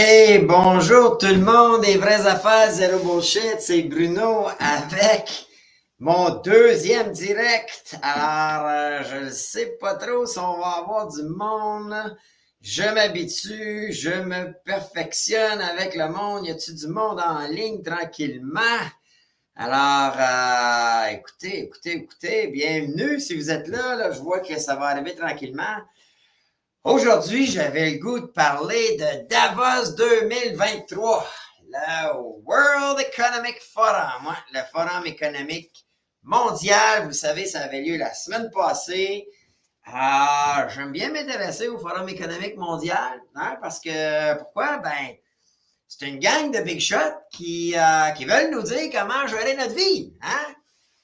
Hey, bonjour tout le monde, des vraies affaires, zéro bullshit, c'est Bruno avec mon deuxième direct. Alors, euh, je ne sais pas trop si on va avoir du monde. Je m'habitue, je me perfectionne avec le monde. Y a-tu du monde en ligne tranquillement? Alors, euh, écoutez, écoutez, écoutez, bienvenue si vous êtes là, là. Je vois que ça va arriver tranquillement. Aujourd'hui, j'avais le goût de parler de Davos 2023, le World Economic Forum, le Forum économique mondial. Vous savez, ça avait lieu la semaine passée. Ah, j'aime bien m'intéresser au Forum économique mondial, hein, parce que pourquoi? Ben, c'est une gang de big shots qui, euh, qui veulent nous dire comment gérer notre vie. Hein?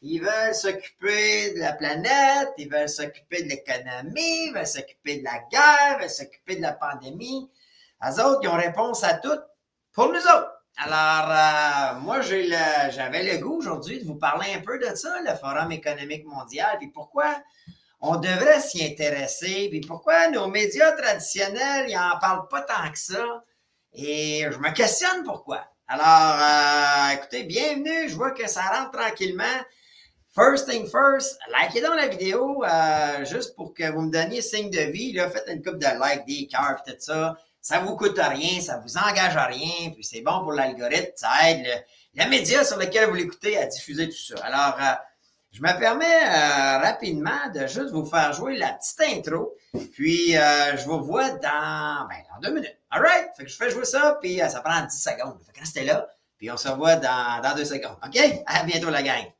Ils veulent s'occuper de la planète, ils veulent s'occuper de l'économie, ils veulent s'occuper de la guerre, ils veulent s'occuper de la pandémie. Les autres, ils ont réponse à tout pour nous autres. Alors, euh, moi, j'avais le goût aujourd'hui de vous parler un peu de ça, le Forum économique mondial, puis pourquoi on devrait s'y intéresser, puis pourquoi nos médias traditionnels, ils n'en parlent pas tant que ça. Et je me questionne pourquoi. Alors, euh, écoutez, bienvenue, je vois que ça rentre tranquillement. First thing first, likez donc la vidéo, euh, juste pour que vous me donniez signe de vie. Là, faites une coupe de like, des cœurs, tout ça. Ça vous coûte rien, ça vous engage à rien, puis c'est bon pour l'algorithme, ça aide le, média sur lequel vous l'écoutez à diffuser tout ça. Alors, euh, je me permets euh, rapidement de juste vous faire jouer la petite intro, puis je vous vois dans, ben, dans deux minutes. All right? Fait que je fais jouer ça, puis ça prend 10 secondes. Fait que restez là, puis on se revoit dans, dans deux secondes. OK? À bientôt, la gang!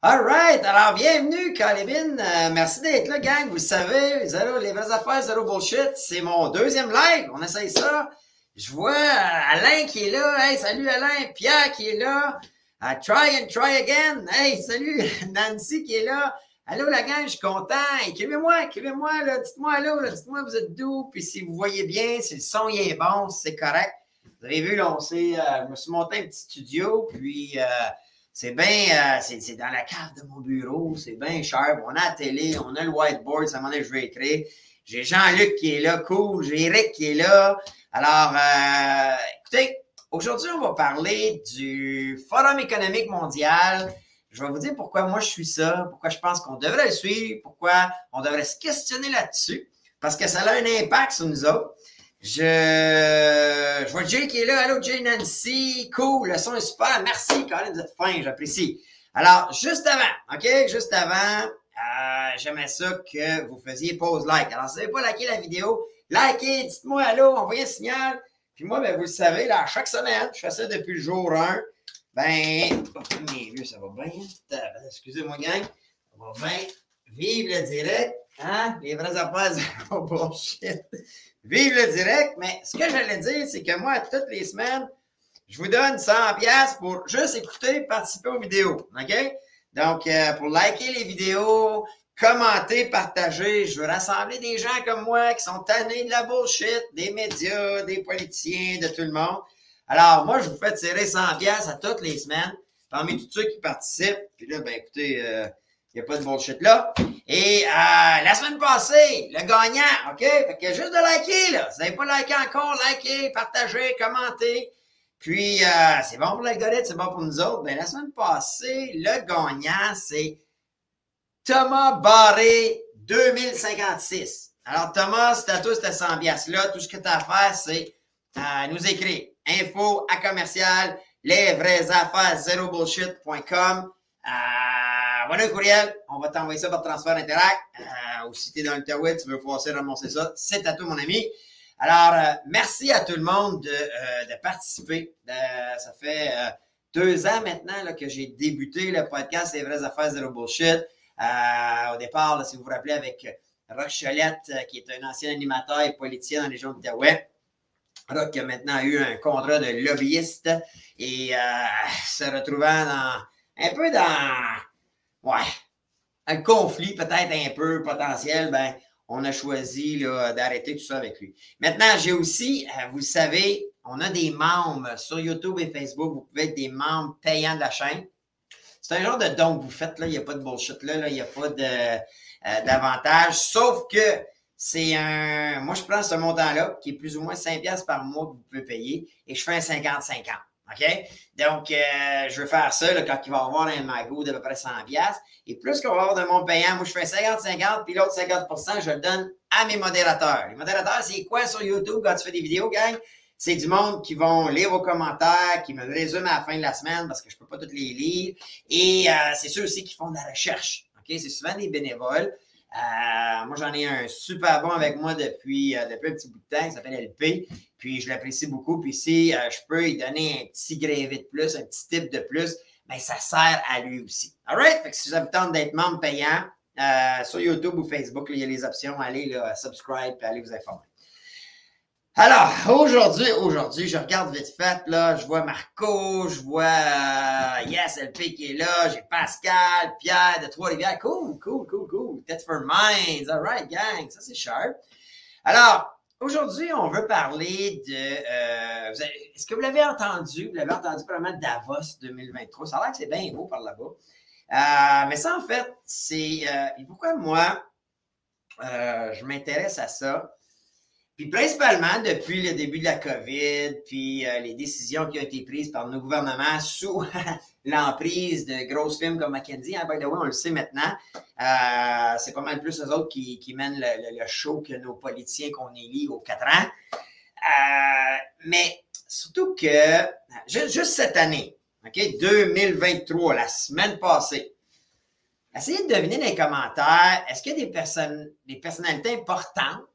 All right. Alors, bienvenue, Calvin. Euh, merci d'être là, gang. Vous savez, zéro, les vraies affaires, zéro bullshit. C'est mon deuxième live. On essaye ça. Je vois euh, Alain qui est là. Hey, salut Alain. Pierre qui est là. Uh, try and try again. Hey, salut Nancy qui est là. Allô la gang, je suis content. Écrivez-moi, écrivez-moi. Dites-moi allô. Dites-moi vous êtes d'où. Puis si vous voyez bien, si le son est bon, c'est correct. Vous avez vu, là, on s'est, euh, je me suis monté un petit studio. Puis, c'est bien, euh, c'est dans la cave de mon bureau, c'est bien cher. On a la télé, on a le whiteboard, ça m'en est, je vais écrire. J'ai Jean-Luc qui est là, cool. J'ai Eric qui est là. Alors, euh, écoutez, aujourd'hui, on va parler du Forum économique mondial. Je vais vous dire pourquoi moi je suis ça, pourquoi je pense qu'on devrait le suivre, pourquoi on devrait se questionner là-dessus, parce que ça a un impact sur nous autres. Je, je vois Jay qui est là. Allô, Jay Nancy. Cool, le son est super. Merci, Colin, vous êtes fin, j'apprécie. Alors, juste avant, OK? Juste avant, euh, j'aimerais ça que vous faisiez pause like. Alors, si vous n'avez pas liké la vidéo, likez, dites-moi allô, envoyez un signal. Puis moi, ben, vous le savez, là, chaque semaine, je fais ça depuis le jour 1. Ben, oh, mes vieux, ça va bien. Excusez-moi, gang. Ça va bien. Vive le direct. Hein? Les vraies affaires, oh bullshit. Vive le direct. Mais ce que j'allais dire, c'est que moi, toutes les semaines, je vous donne 100 pièces pour juste écouter, participer aux vidéos. OK? Donc, euh, pour liker les vidéos, commenter, partager, je veux rassembler des gens comme moi qui sont tannés de la bullshit, des médias, des politiciens, de tout le monde. Alors, moi, je vous fais tirer 100 pièces à toutes les semaines parmi tous ceux qui participent. Puis là, ben écoutez, euh, n'y a pas de bullshit là. Et euh, la semaine passée, le gagnant, OK? Fait que juste de liker, là. Si vous n'avez pas liké encore, likez, partagez, commentez. Puis, euh, c'est bon pour l'algorithme, c'est bon pour nous autres. Mais la semaine passée, le gagnant, c'est Thomas Barré 2056. Alors, Thomas, c'est à toi, c'était 100 là. Tout ce que tu as à faire, c'est euh, nous écrire info à commercial, les vraies affaires, zéro bullshit.com. Euh, voilà un courriel, on va t'envoyer ça par transfert interact. Euh, ou si tu es dans le terroir, tu veux passer ramasser ça, c'est à toi, mon ami. Alors, euh, merci à tout le monde de, euh, participer. ça fait deux ans maintenant là, que j'ai débuté le podcast Les vraies affaires zéro bullshit. au départ, si vous vous rappelez, avec Rock Cholette, qui est un ancien animateur et politicien dans les région de l'Outaouais. Rock a maintenant eu un contrat de lobbyiste et se retrouvant dans, un peu dans ouais, un conflit peut-être un peu potentiel, ben, on a choisi d'arrêter tout ça avec lui. Maintenant, j'ai aussi, euh, vous savez, on a des membres sur YouTube et Facebook. Vous pouvez être des membres payants de la chaîne. C'est un genre de don que vous faites, là. Il n'y a pas de bullshit là. Il n'y a pas euh, d'avantage. Sauf que c'est un, moi, je prends ce montant-là, qui est plus ou moins 5 piastres par mois que vous pouvez payer, et je fais un 50-50. OK? Donc, euh, je veux faire ça quand il va y avoir un magot d'à peu près 100 piastres. Et plus qu'on va avoir de mon payant, moi, je fais 50-50, puis l'autre 50% je le donne à mes modérateurs. Les modérateurs, c'est quoi sur YouTube quand tu fais des vidéos, gang? C'est du monde qui vont lire vos commentaires, qui me résument à la fin de la semaine parce que je peux pas toutes les lire. Et euh, c'est ceux aussi qui font de la recherche. OK? C'est souvent des bénévoles. Euh, moi, j'en ai un super bon avec moi depuis, depuis un petit bout de temps, il s'appelle LP. Puis je l'apprécie beaucoup. Puis si euh, je peux lui donner un petit grévé de plus, un petit tip de plus, bien, ça sert à lui aussi. All right? Fait que si vous avez tente d'être membre payant sur YouTube ou Facebook, il y a les options. Allez là, subscribe et allez vous informer. Alors, aujourd'hui, aujourd'hui, je regarde vite fait, là, je vois Marco, je vois euh, Yes LP qui est là, j'ai Pascal, Pierre de Trois-Rivières. Cool, cool, cool, cool. That's for Minds. All right, gang, ça c'est sharp. Alors, aujourd'hui, on veut parler de... Euh, Est-ce que vous l'avez entendu? Vous l'avez entendu probablement Davos 2023. Ça a l'air que c'est bien beau par là-bas. Euh, mais ça, en fait, c'est... Euh, pourquoi moi, euh, je m'intéresse à ça? Puis principalement depuis le début de la COVID, puis euh, les décisions qui ont été prises par nos gouvernements sous l'emprise de grosses firmes comme McKenzie, hein, by the way, on le sait maintenant, euh, c'est pas mal plus eux autres qui, qui mènent le, show que nos politiciens qu'on élit aux quatre ans. Euh, mais surtout que, juste, cette année, OK, 2023, la semaine passée, essayez de deviner dans les commentaires, est-ce qu'il y a des personnes, des personnalités importantes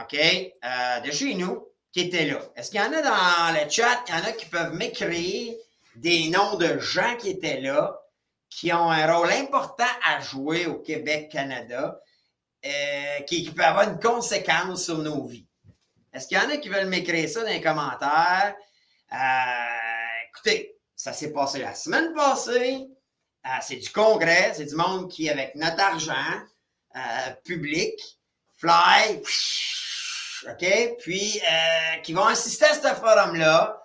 OK, euh, de chez nous qui étaient là. Est-ce qu'il y en a dans le chat, il y en a qui peuvent m'écrire des noms de gens qui étaient là, qui ont un rôle important à jouer au Québec, Canada, euh, qui, peut avoir une conséquence sur nos vies? Est-ce qu'il y en a qui veulent m'écrire ça dans les commentaires? Euh, écoutez, ça s'est passé la semaine passée. c'est du congrès, c'est du monde qui, avec notre argent public, fly, OK? Puis, euh, qui vont assister à ce forum-là,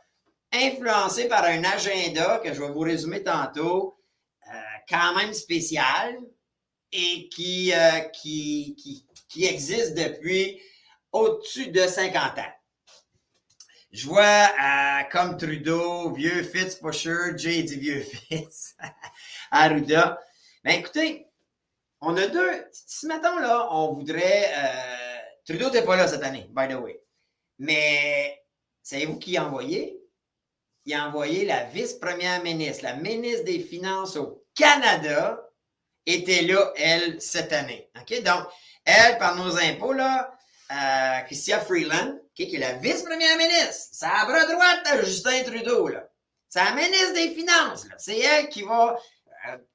influencés par un agenda que je vais vous résumer tantôt, euh, quand même spécial et qui, euh, qui, qui, qui, existe depuis au-dessus de 50 ans. Je vois comme Trudeau, vieux Fitz sure, Jay dit vieux Fitz, Arruda. Ben, écoutez, on a deux. Si mettons là, on voudrait Trudeau n'était pas là cette année, by the way. Mais savez-vous qui a envoyé? Il a envoyé la vice-première ministre, la ministre des Finances au Canada, était là, elle, cette année. Donc, elle, par nos impôts, là, euh, Freeland, qui est la vice-première ministre, c'est la bras droite Justin Trudeau. C'est la ministre des Finances. C'est elle qui va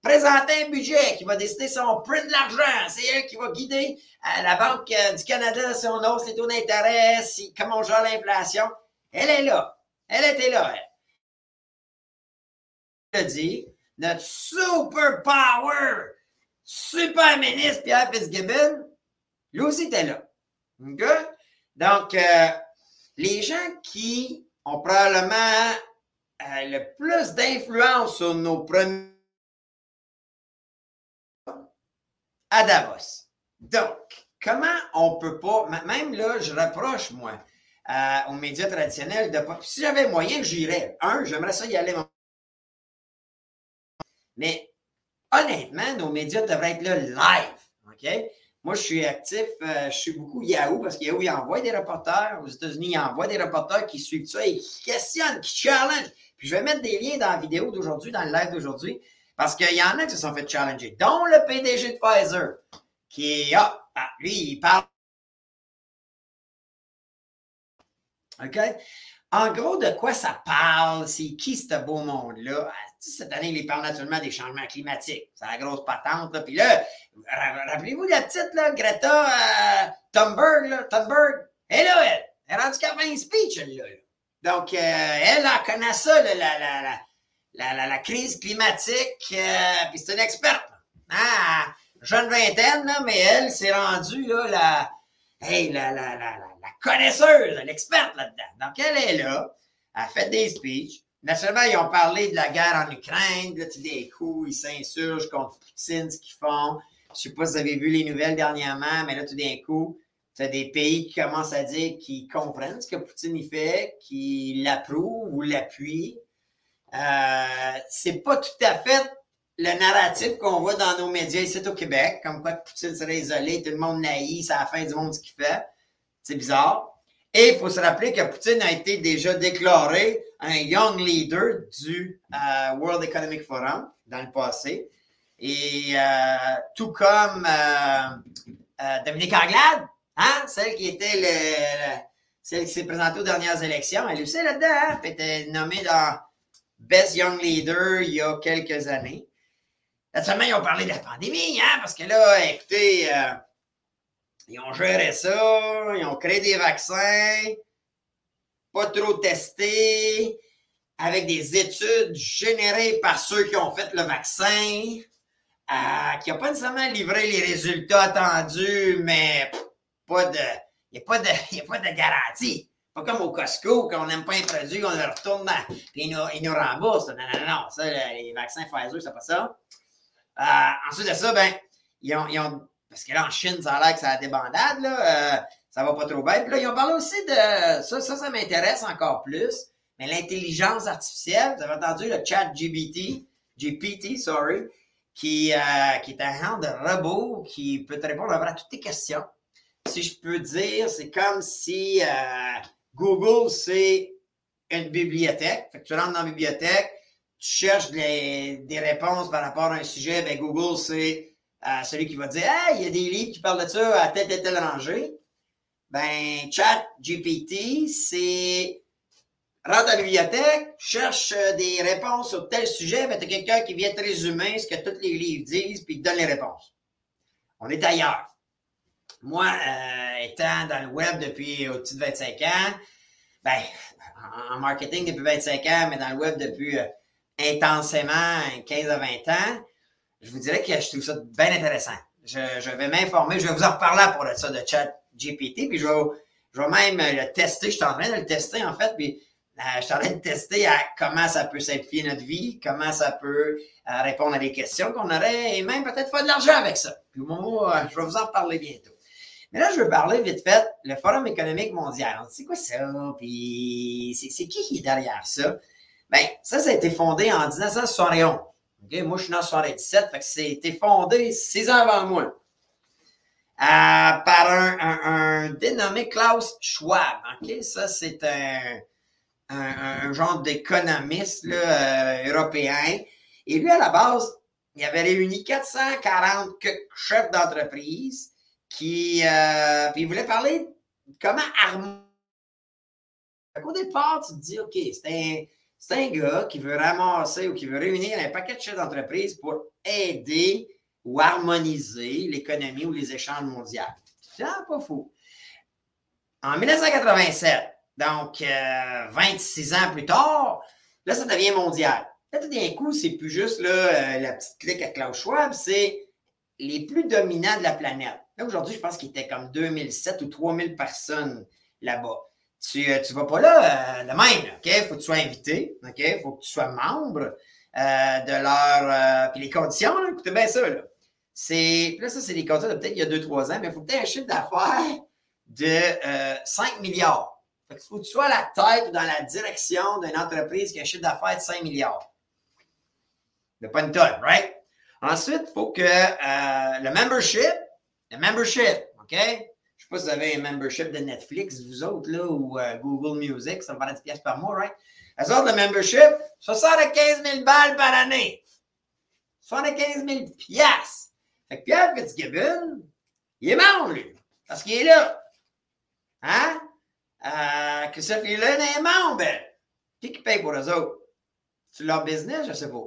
présenter un budget, qui va décider si on print de l'argent. C'est elle qui va guider euh, la Banque euh, du Canada si on hausse les taux d'intérêt, si, comment on gère l'inflation. Elle est là. Elle était là, elle. dit, notre super power, super ministre Pierre Fitzgibbon, lui aussi était là. Donc, les gens qui ont probablement le plus d'influence sur nos premiers à Davos. Donc, comment on peut pas, même là, je reproche, moi, aux médias traditionnels de pas. Si j'avais moyen, j'irais. Un, j'aimerais ça y aller. Mais honnêtement, nos médias devraient être là live. OK? Moi, je suis actif, euh, je suis beaucoup Yahoo parce que Yahoo, il envoie des reporters. Aux États-Unis, il envoie des reporters qui suivent ça et qui questionnent, qui challenge. Puis je vais mettre des liens dans la vidéo d'aujourd'hui, dans le live d'aujourd'hui. Parce qu'il y en a qui se sont fait challenger, dont le PDG de Pfizer, qui ah, lui, il parle. OK? En gros, de quoi ça parle? C'est qui ce beau monde-là? Ah, cette année, il parle naturellement des changements climatiques. C'est la grosse patente. Là. Puis là, rappelez-vous la petite là, Greta euh, Thunberg, là, Thunberg? Elle là, elle. Elle est rendue qu'à 20 speech, elle, là. Donc, euh, elle, elle connaît ça, là, la, la, la, crise climatique, euh, puis c'est une experte. Ah, jeune vingtaine, là, mais elle s'est rendue là, la, hey, la, la, la, la connaisseuse, l'experte là-dedans. Donc, elle est là, elle fait des speeches, naturellement, ils ont parlé de la guerre en Ukraine. Tout d'un coup, ils s'insurgent contre Poutine, ce qu'ils font. Je sais pas si vous avez vu les nouvelles dernièrement, mais là, tout d'un coup, tu as des pays qui commencent à dire qu'ils comprennent ce que Poutine fait, qu'ils l'approuvent ou l'appuient. Euh, c'est pas tout à fait le narratif qu'on voit dans nos médias ici au Québec, comme quoi Poutine serait isolé, tout le monde naïf, c'est la fin du monde ce qu'il fait. C'est bizarre. Et il faut se rappeler que Poutine a été déjà déclaré un young leader du euh, World Economic Forum dans le passé. Et euh, tout comme Dominique Anglade, hein, celle qui était le, celle qui s'est présentée aux dernières élections, elle aussi là-dedans, hein, elle était nommée dans Best Young Leader il y a quelques années. Naturellement, ils ont parlé de la pandémie, hein, parce que là, écoutez, ils ont géré ça, ils ont créé des vaccins, pas trop testés, avec des études générées par ceux qui ont fait le vaccin, euh, qui n'ont pas nécessairement livré les résultats attendus, mais. Il n'y a pas de garantie. Pas comme au Costco, quand on n'aime pas un produit, on le retourne dans, puis ils nous, ils nous remboursent. Non, non, non, ça, les vaccins Pfizer, c'est pas ça. Euh, ensuite de ça, ben, ils ont, parce que là, en Chine, ça a l'air que ça a des bandades, là. Euh, ça va pas trop bien. Puis là, ils ont parlé aussi de. Ça, ça, ça m'intéresse encore plus. Mais l'intelligence artificielle, vous avez entendu le chat GPT, GPT, sorry, qui, euh, qui est un genre de robot qui peut te répondre à toutes tes questions. Si je peux dire, c'est comme si Google, c'est une bibliothèque. Fait que tu rentres dans la bibliothèque, tu cherches des réponses par rapport à un sujet, ben Google, c'est celui qui va dire Hey, il y a des livres qui parlent de ça à telle et telle rangée. Ben, chat GPT, c'est rentre à la bibliothèque, cherche euh, des réponses sur tel sujet, ben, tu as quelqu'un qui vient te résumer ce que tous les livres disent, puis te donne les réponses. On est ailleurs. Moi, euh, étant dans le web depuis au-dessus de 25 ans, ben, en marketing depuis 25 ans, mais dans le web depuis euh, intensément 15 à 20 ans, je vous dirais que je trouve ça bien intéressant. Je, vais m'informer, je vais vous en reparler pour ça de chat GPT, puis je vais, même le tester. Je suis en train de le tester, en fait, puis euh, je suis en train de tester à comment ça peut simplifier notre vie, comment ça peut répondre à des questions qu'on aurait, et même peut-être faire de l'argent avec ça. Puis euh, je vais vous en reparler bientôt. Mais là, je veux parler vite fait, le Forum économique mondial. C'est quoi ça? Puis c'est qui qui est derrière ça? Bien, ça, ça a été fondé en 1971. Moi, je suis en 77, fait que c'était fondé six ans avant moi. Euh, par un, dénommé Klaus Schwab. Ça, c'est un, genre d'économiste euh, européen. Et lui, à la base, il avait réuni 440 chefs d'entreprise qui euh, puis voulait parler de comment harmoniser. Au départ, tu te dis, OK, c'est un un gars qui veut ramasser ou qui veut réunir un paquet de chefs d'entreprise pour aider ou harmoniser l'économie ou les échanges mondiaux. C'est pas fou. En 1987, donc 26 euh, ans plus tard, là, ça devient mondial. Là, tout d'un coup, c'est plus juste là, euh, la petite clique à Klaus Schwab, c'est les plus dominants de la planète. Là, aujourd'hui, je pense qu'il était comme 2007 ou 3000 personnes là-bas tu ne euh, vas pas là euh, de même. OK? Il faut que tu sois invité. OK? Il faut que tu sois membre euh, de leur. puis les conditions, là, écoutez bien ça. Là. C'est, là, ça, c'est des conditions de peut-être il y a 2-3 ans, mais il faut aies un chiffre d'affaires de 5 milliards. Fait il faut que tu sois à la tête ou dans la direction d'une entreprise qui a un chiffre d'affaires de 5 milliards. De pas une tonne, right? Ensuite, il faut que le membership, le membership, OK? pas si vous avez un membership de Netflix, vous autres, là, ou euh, Google Music, ça me paraît 10 pièces par mois, right? Les autres, le membership, 75 000 balles par année. 75 000 pièces. Fait que Pierre Fitzgibbon, il est membre, lui. Parce qu'il est là. Hein? Euh, que ce fille-là est membre. Qui qui paye pour eux autres? C'est leur business, je sais pas.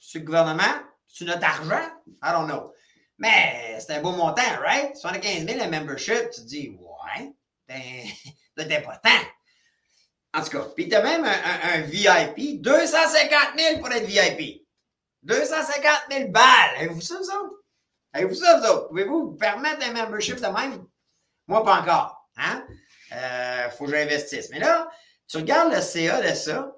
C'est le gouvernement? C'est notre argent? I don't know. Mais c'est un beau montant, right? 75 000 un membership, tu te dis, ouais, c'est important. En tout cas, puis tu as même un, VIP, 250 000 pour être VIP. 250 000 balles. Avez-vous ça, vous autres? Avez-vous ça, vous autres? Pouvez-vous vous permettre un membership de même? Moi, pas encore. Hein? Euh, faut que j'investisse. Mais là, tu regardes le CA de ça,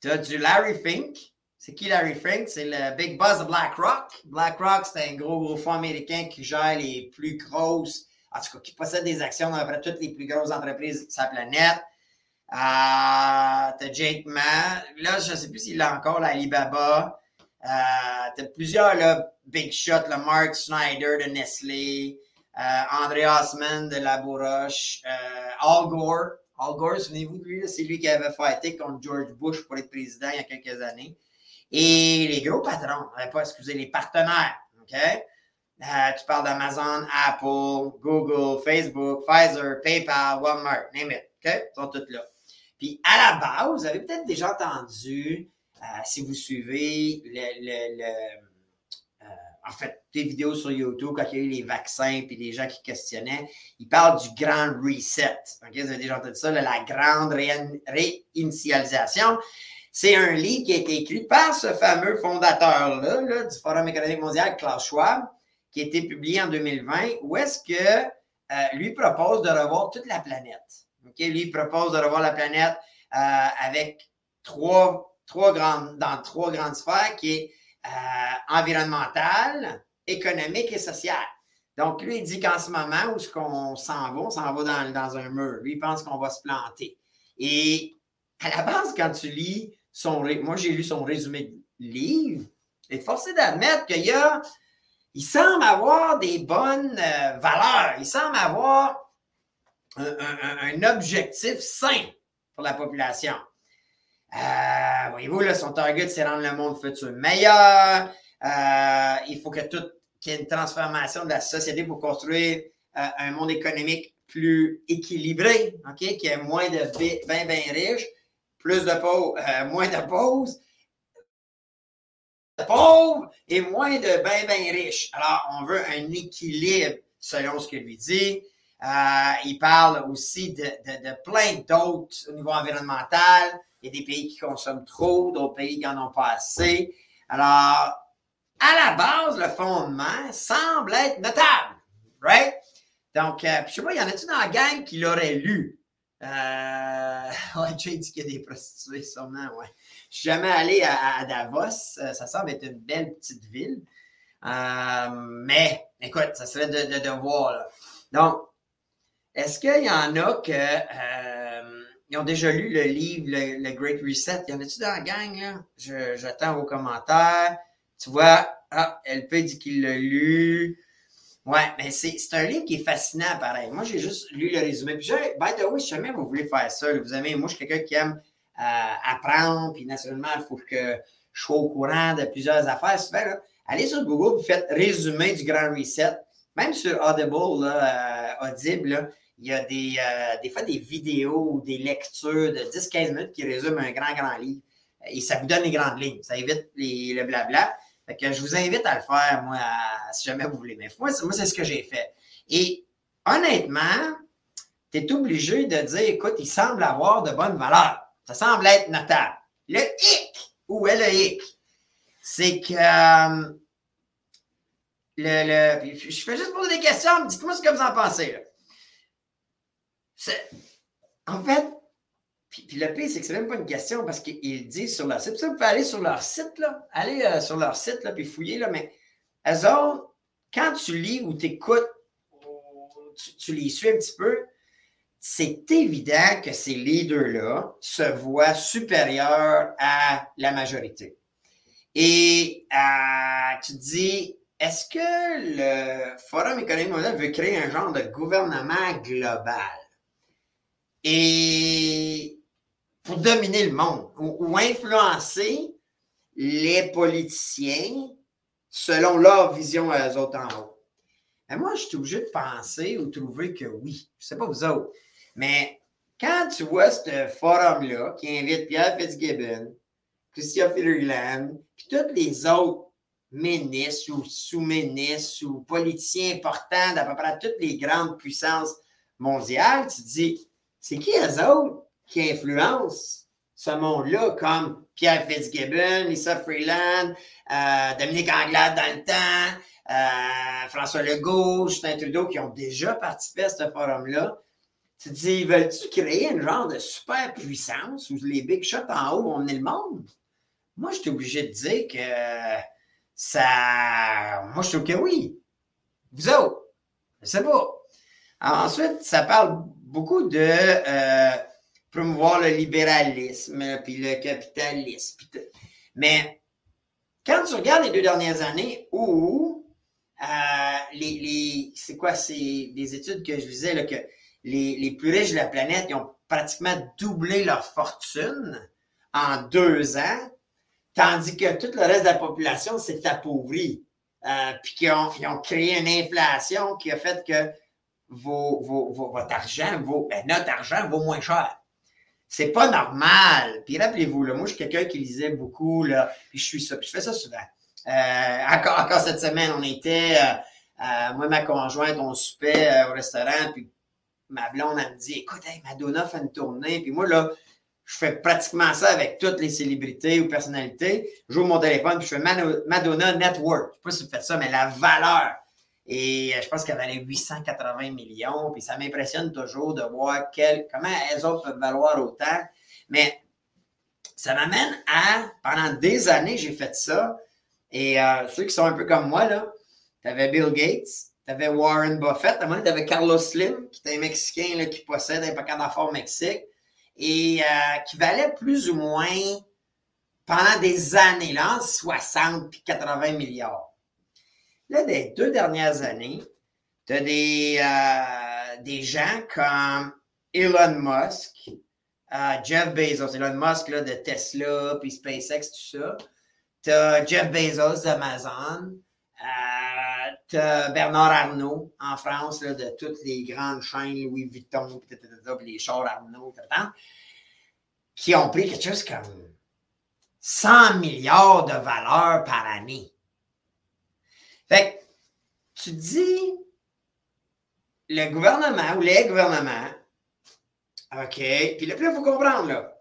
Tu as du Larry Fink. C'est qui Larry Fink? C'est le big boss de BlackRock. BlackRock, c'est un gros, gros fonds américain qui gère les plus grosses, en tout cas, qui possède des actions dans à peu près toutes les plus grosses entreprises de sa planète. Euh, t'as Jake Ma. Là, je ne sais plus s'il a encore, l'Alibaba. Euh, t'as plusieurs, là, big shots, le Mark Schneider de Nestlé, euh, André Osman de Laboroche, euh, Al Gore. Al Gore, souvenez-vous de lui, c'est lui qui avait fighté contre George Bush pour être président il y a quelques années. Et les gros patrons, pas excusez, les partenaires, OK? Euh, tu parles d'Amazon, Apple, Google, Facebook, Pfizer, PayPal, Walmart, name it, OK? Ils sont tous là. Puis à la base, vous avez peut-être déjà entendu, euh, si vous suivez le, euh, en fait, des vidéos sur YouTube quand il y a eu les vaccins puis les gens qui questionnaient, ils parlent du grand reset. Vous avez déjà entendu ça, la grande réinitialisation. C'est un livre qui a été écrit par ce fameux fondateur-là du Forum économique mondial, Klaus Schwab, qui a été publié en 2020, où est-ce que euh, lui propose de revoir toute la planète. Lui, il propose de revoir la planète euh, avec trois, trois grandes, dans trois grandes sphères qui est euh, environnementale, économique et sociale. Donc, lui, il dit qu'en ce moment, où est-ce qu'on s'en va, on s'en va dans, dans un mur. Lui, il pense qu'on va se planter. Et à la base, quand tu lis son... Moi, j'ai lu son résumé de livre, et forcé d'admettre qu'il y a... Il semble avoir des bonnes euh, valeurs. Il semble avoir un, objectif sain pour la population. Euh, voyez-vous, son target, c'est rendre le monde futur meilleur. Euh, il faut que tout, qu'il y ait une transformation de la société pour construire euh, un monde économique plus équilibré, OK, qui ait moins de bien, bien riches, plus de pauvres, moins de pauvres, pauvres et moins de bien, bien riches. Alors, on veut un équilibre selon ce que lui dit. Euh, il parle aussi de, plein d'autres au niveau environnemental. Il y a des pays qui consomment trop, d'autres pays qui n'en ont pas assez. Alors, à la base, le fondement semble être notable, right? Donc, euh, je sais pas, y en a-tu dans la gang qui l'aurait lu? Euh, ouais, Jay dit qu'il y a des prostituées, sûrement, ouais. Je suis jamais allé à, Davos. Euh, ça semble être une belle petite ville. Euh, mais, écoute, ça serait de, voir, là. Donc, est-ce qu'il y en a qui euh, ont déjà lu le livre le, Great Reset? Y en a-tu dans la gang, là? j'attends vos commentaires. Tu vois, ah, LP dit qu'il l'a lu. Ouais, mais c'est, un livre qui est fascinant, pareil. Moi, j'ai juste lu le résumé. Puis, by the way, si jamais vous voulez faire ça, vous avez, moi, je suis quelqu'un qui aime euh, apprendre, puis naturellement, il faut que je sois au courant de plusieurs affaires. allez sur Google, vous faites résumé du Grand Reset. Même sur Audible, là, euh, Audible, là, il y a des, euh, des fois des vidéos ou des lectures de 10-15 minutes qui résument un grand, grand livre. Et ça vous donne les grandes lignes. Ça évite le blabla. Que je vous invite à le faire, moi, si jamais vous voulez. Mais moi, c'est ce que j'ai fait. Et honnêtement, tu es obligé de dire, écoute, il semble avoir de bonnes valeurs. Ça semble être notable. Le hic, où est le hic? C'est que euh, le, le, je fais juste poser des questions, dites-moi ce que vous en pensez. En fait, puis, le pire, c'est que c'est même pas une question parce qu'ils disent sur leur site. Ça, vous pouvez aller sur leur site, là. Allez euh, sur leur site, là, puis fouiller, là. Mais eux quand tu lis ou t'écoutes, tu, tu les suis un petit peu, c'est évident que ces leaders-là se voient supérieurs à la majorité. Et euh, tu te dis, est-ce que le Forum économique mondial veut créer un genre de gouvernement global? et pour dominer le monde ou, influencer les politiciens selon leur vision à eux autres en haut. Et moi, je suis obligé de penser ou trouver que oui. Je ne sais pas vous autres. Mais quand tu vois ce forum-là qui invite Pierre Fitzgibbon, Christian Federland, puis tous les autres ministres ou sous-ministres ou politiciens importants d'à peu près toutes les grandes puissances mondiales, tu te dis, c'est qui eux autres? Qui influencent ce monde-là, comme Pierre Fitzgibbon, Lisa Freeland, euh, Dominique Anglade dans le temps, euh, François Legault, Justin Trudeau, qui ont déjà participé à ce forum-là. Tu te dis, veulent-tu créer une genre de super puissance où les big shots en haut vont mener le monde? Moi, je suis obligé de dire que ça. Moi, je trouve que oui. Vous autres, je sais pas. ensuite, ça parle beaucoup de euh, promouvoir le libéralisme, puis le capitalisme. Mais quand tu regardes les deux dernières années où euh, les, les c'est quoi, c'est des études que je disais là, que les, les, plus riches de la planète ils ont pratiquement doublé leur fortune en deux ans, tandis que tout le reste de la population s'est appauvri. Euh, puis qu'ils ont, ils ont créé une inflation qui a fait que vos, vos, votre argent, vaut, ben, notre argent vaut moins cher. C'est pas normal. Puis rappelez-vous, moi, je suis quelqu'un qui lisait beaucoup, là, puis je suis ça, puis je fais ça souvent. Euh, encore, encore cette semaine, on était, euh, euh moi, ma conjointe, on soupait au restaurant, puis ma blonde, elle me dit, écoute, Madonna fait une tournée, puis moi, là, je fais pratiquement ça avec toutes les célébrités ou personnalités. J'ouvre mon téléphone, puis je fais Madonna Network. Je sais pas si vous faites ça, mais la valeur. Et je pense qu'elle valait 880 millions. Puis ça m'impressionne toujours de voir quel, comment elles autres peuvent valoir autant. Mais ça m'amène à, pendant des années, j'ai fait ça. Et euh, ceux qui sont un peu comme moi, là, tu avais Bill Gates, tu avais Warren Buffett, à tu avais Carlos Slim, qui était un Mexicain là, qui possède un paquet d'affaires Mexique et euh, qui valait plus ou moins pendant des années, là, 60 puis 80 milliards. Là, des deux dernières années, tu as des, euh, des gens comme Elon Musk, euh, Jeff Bezos, Elon Musk là, de Tesla, puis SpaceX, tout ça. Tu as Jeff Bezos d'Amazon. Euh, tu as Bernard Arnault en France, là, de toutes les grandes chaînes Louis Vuitton, puis les chars Arnault, qui ont pris quelque chose comme 100 milliards de valeur par année. Fait que tu dis, le gouvernement ou les gouvernements, OK, puis là, il faut comprendre, là,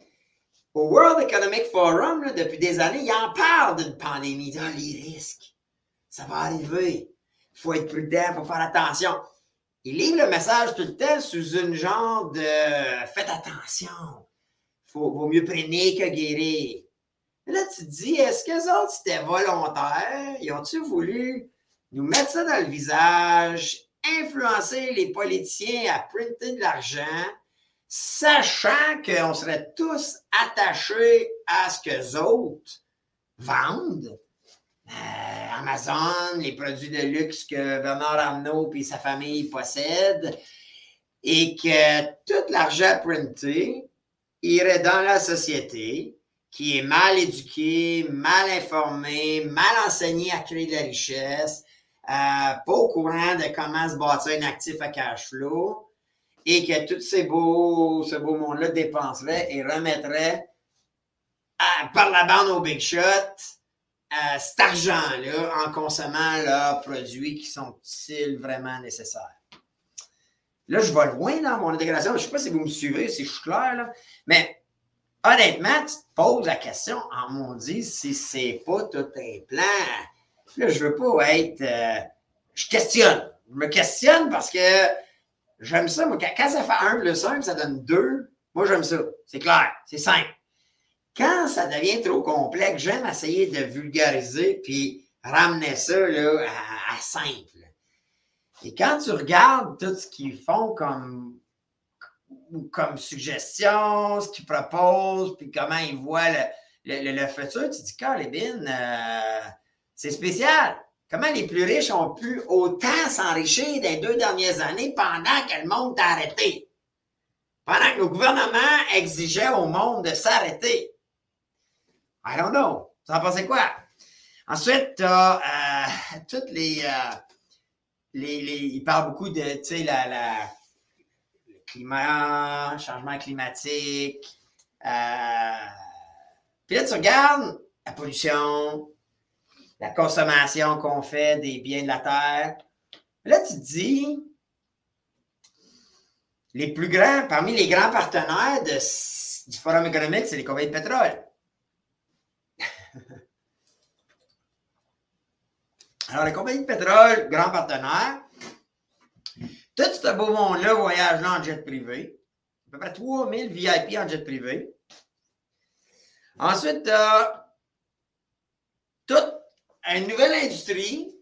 au World Economic Forum, là, depuis des années, ils en parlent d'une pandémie. Ils les risques, ça va arriver. Il faut être prudent, il faut faire attention. Ils livrent le message tout le temps sous une genre de faites attention. Il vaut mieux prévenir que guérir. là, tu te dis, est-ce que les autres, c'était volontaire? Ils ont-ils voulu nous mettre ça dans le visage, influencer les politiciens à printer de l'argent, sachant qu'on serait tous attachés à ce que les autres vendent? Euh, Amazon, les produits de luxe que Bernard Arnault et sa famille possèdent, et que tout l'argent printé irait dans la société qui est mal éduquée, mal informée, mal enseignée à créer de la richesse, pas au courant de comment se bâtir un actif à cash flow, et que tout ces beaux, ce beau monde-là dépenserait et remettrait par la bande au big shot euh, cet argent-là en consommant leurs produits qui sont-ils vraiment nécessaires. Là, je vais loin dans mon intégration. Je ne sais pas si vous me suivez, si je suis clair, mais honnêtement, tu te poses la question, en mon dit, si c'est pas tout un plan. Là, je veux pas être. Euh, je questionne. Je me questionne parce que j'aime ça. Quand ça fait 1 plus 1, ça donne 2, moi, j'aime ça. C'est clair, c'est simple. Quand ça devient trop complexe, j'aime essayer de vulgariser puis ramener ça là, à, simple. Et quand tu regardes tout ce qu'ils font comme, comme suggestion, ce qu'ils proposent, puis comment ils voient le, le, futur, tu te dis, Calébine, euh, c'est spécial. Comment les plus riches ont pu autant s'enrichir dans les deux dernières années pendant que le monde t'a arrêté? Pendant que le gouvernement exigeait au monde de s'arrêter? I don't know. Vous en pensez quoi? Ensuite, tu as euh, toutes les, euh, les, Il parle beaucoup de, tu sais, la, le climat, changement climatique. Euh, puis là, tu regardes la pollution, la consommation qu'on fait des biens de la terre. Là, tu te dis, les plus grands, parmi les grands partenaires du Forum économique, c'est les compagnies de pétrole. Alors, les compagnies de pétrole, grands partenaires, Tout ce beau monde-là voyage là en jet privé. À peu près 3000 VIP en jet privé. Ensuite, tu as une nouvelle industrie.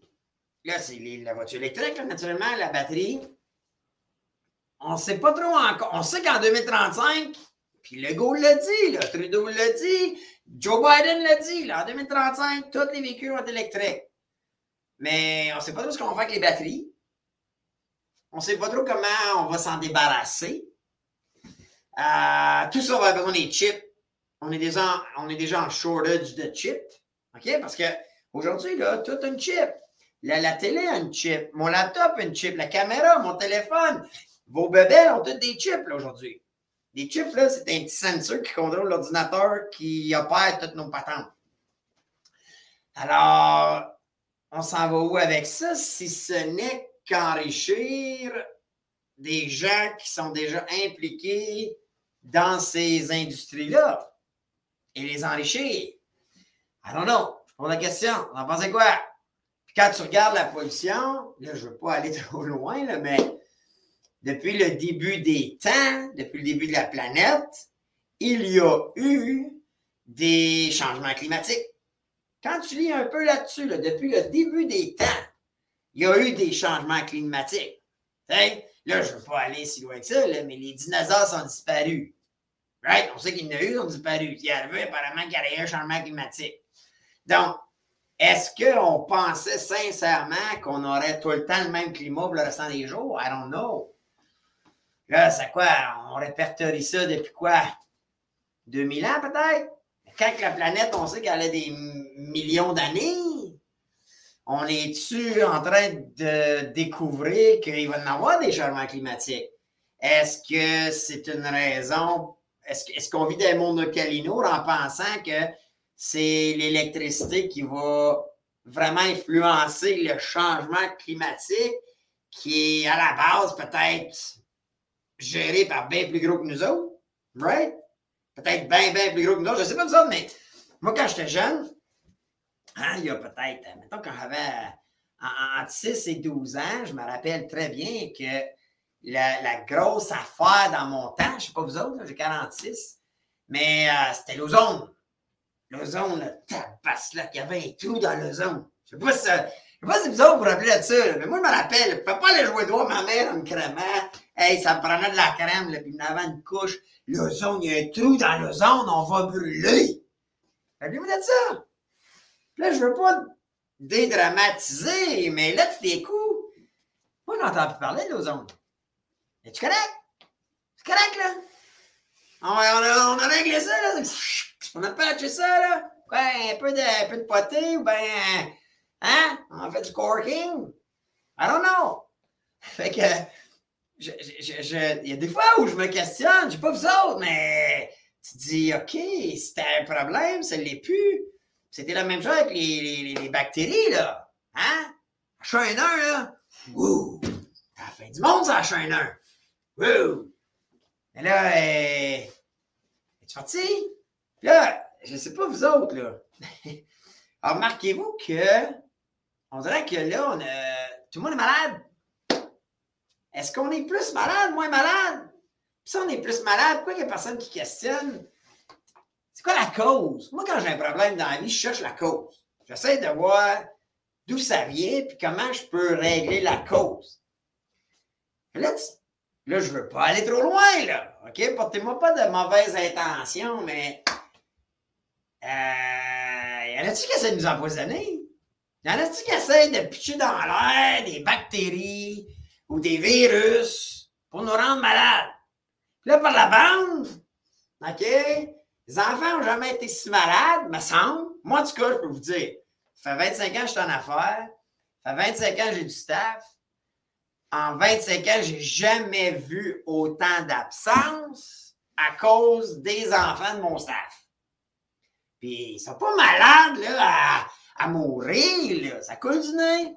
Là, c'est la voiture électrique, naturellement, la batterie. On ne sait pas trop encore. On sait qu'en 2035, puis Legault l'a dit, là, Trudeau l'a dit, Joe Biden l'a dit, là, en 2035, tous les véhicules vont être électriques. Mais on ne sait pas trop ce qu'on va faire avec les batteries. On ne sait pas trop comment on va s'en débarrasser. Euh, tout ça, on va avoir des chips. On est déjà, on est déjà en shortage de chips. OK? Parce que aujourd'hui, là, tout une chip. La, télé a une chip. Mon laptop a une chip. La caméra, mon téléphone. Vos bébés ont tous des chips, aujourd'hui. Les chips, là, c'est un petit sensor qui contrôle l'ordinateur qui opère toutes nos patentes. Alors, on s'en va où avec ça si ce n'est qu'enrichir des gens qui sont déjà impliqués dans ces industries-là et les enrichir? I don't know. Pose la question. On en pensez quoi? Puis quand tu regardes la pollution, là, je ne veux pas aller trop loin, là, mais depuis le début des temps, depuis le début de la planète, il y a eu des changements climatiques. Quand tu lis un peu là-dessus, depuis le début des temps, il y a eu des changements climatiques. Là, je ne veux pas aller si loin que ça, mais les dinosaures sont disparus. Right? On sait qu'il y en a eu qui ont disparu. Il y avait apparemment qu'il y avait eu un changement climatique. Donc, est-ce qu'on pensait sincèrement qu'on aurait tout le temps le même climat pour le restant des jours? I don't know. Là, c'est quoi? On répertorie ça depuis quoi? 2000 ans peut-être? Quand la planète, on sait qu'elle a des millions d'années, on est-tu en train de découvrir qu'il va y avoir des changements climatiques? Est-ce que c'est une raison? Est-ce qu'on vit dans un monde de Calino en pensant que c'est l'électricité qui va vraiment influencer le changement climatique qui est à la base peut-être géré par bien plus gros que nous autres, right? Peut-être bien, bien plus gros que nous autres, je ne sais pas ça, mais moi, quand j'étais jeune, hein, il y a peut-être, mettons, quand j'avais entre 6 et 12 ans, je me rappelle très bien que la, grosse affaire dans mon temps, je ne sais pas vous autres, j'ai 46, mais euh, c'était l'ozone. L'ozone, tabasse là, qu'il y avait un trou dans l'ozone. Je sais pas si je sais pas si vous autres vous rappelez de ça, mais moi, je me rappelle, je peux pas aller jouer droit ma mère en me crémant. Hey, ça me prenait de la crème, là, puis il avait une couche. L'ozone, il y a un trou dans l'ozone, on va brûler. Rappelez-vous de ça? là, je veux pas dédramatiser, mais là, tu coups. Moi, je n'entends plus parler de l'ozone. Es-tu correct? C'est correct, là? On, a, on a réglé ça, là. On a patché ça, là. Ouais, un peu de, peu de poté ou bien Hein? On fait du corking? I don't know. Fait que, il y a des fois où je me questionne, je sais pas vous autres, mais tu dis, OK, c'était un problème, ça ne l'est plus. C'était la même chose avec les, les, bactéries, là. Hein? H1N1, là. Wouh! Ça fait du monde, ça, H1N1. Wouh! Mais là, euh, es-tu parti? là, je sais pas vous autres, là. Remarquez-vous que on dirait que là, on tout le monde est malade. Est-ce qu'on est plus malade, moins malade? Puis si on est plus malade, pourquoi il n'y a personne qui questionne? C'est quoi la cause? Moi, quand j'ai un problème dans la vie, je cherche la cause. J'essaie de voir d'où ça vient puis comment je peux régler la cause. Là, là je veux pas aller trop loin, là. OK? Portez-moi pas de mauvaises intentions, mais. Euh, y en a-tu qui essaient de nous empoisonner? Y en a-tu qui essayent de pitcher dans l'air des bactéries ou des virus pour nous rendre malades? là, par la bande, OK? Les enfants n'ont jamais été si malades, me semble. Moi, en tout cas, je peux vous dire, ça fait 25 ans que je suis en affaires. Ça fait 25 ans que j'ai du staff. En 25 ans, j'ai jamais vu autant d'absence à cause des enfants de mon staff. Puis, ils sont pas malades, là, à mourir, là. Ça coule du nez.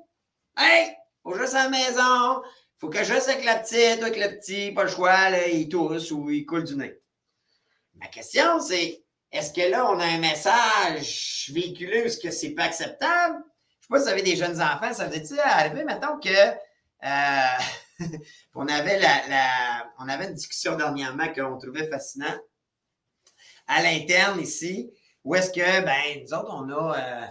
Hey, faut juste à la maison. Faut que je reste avec la petite, avec le petit, pas le choix, là, il tousse ou il coule du nez. Ma question, c'est est-ce que là, on a un message véhiculé est-ce que c'est pas acceptable? Je sais pas si vous avez des jeunes enfants, ça vous est arrivé, mettons que euh, on, avait la, on avait une discussion dernièrement qu'on trouvait fascinant à l'interne ici, où est-ce que, ben, nous autres, on a. Euh,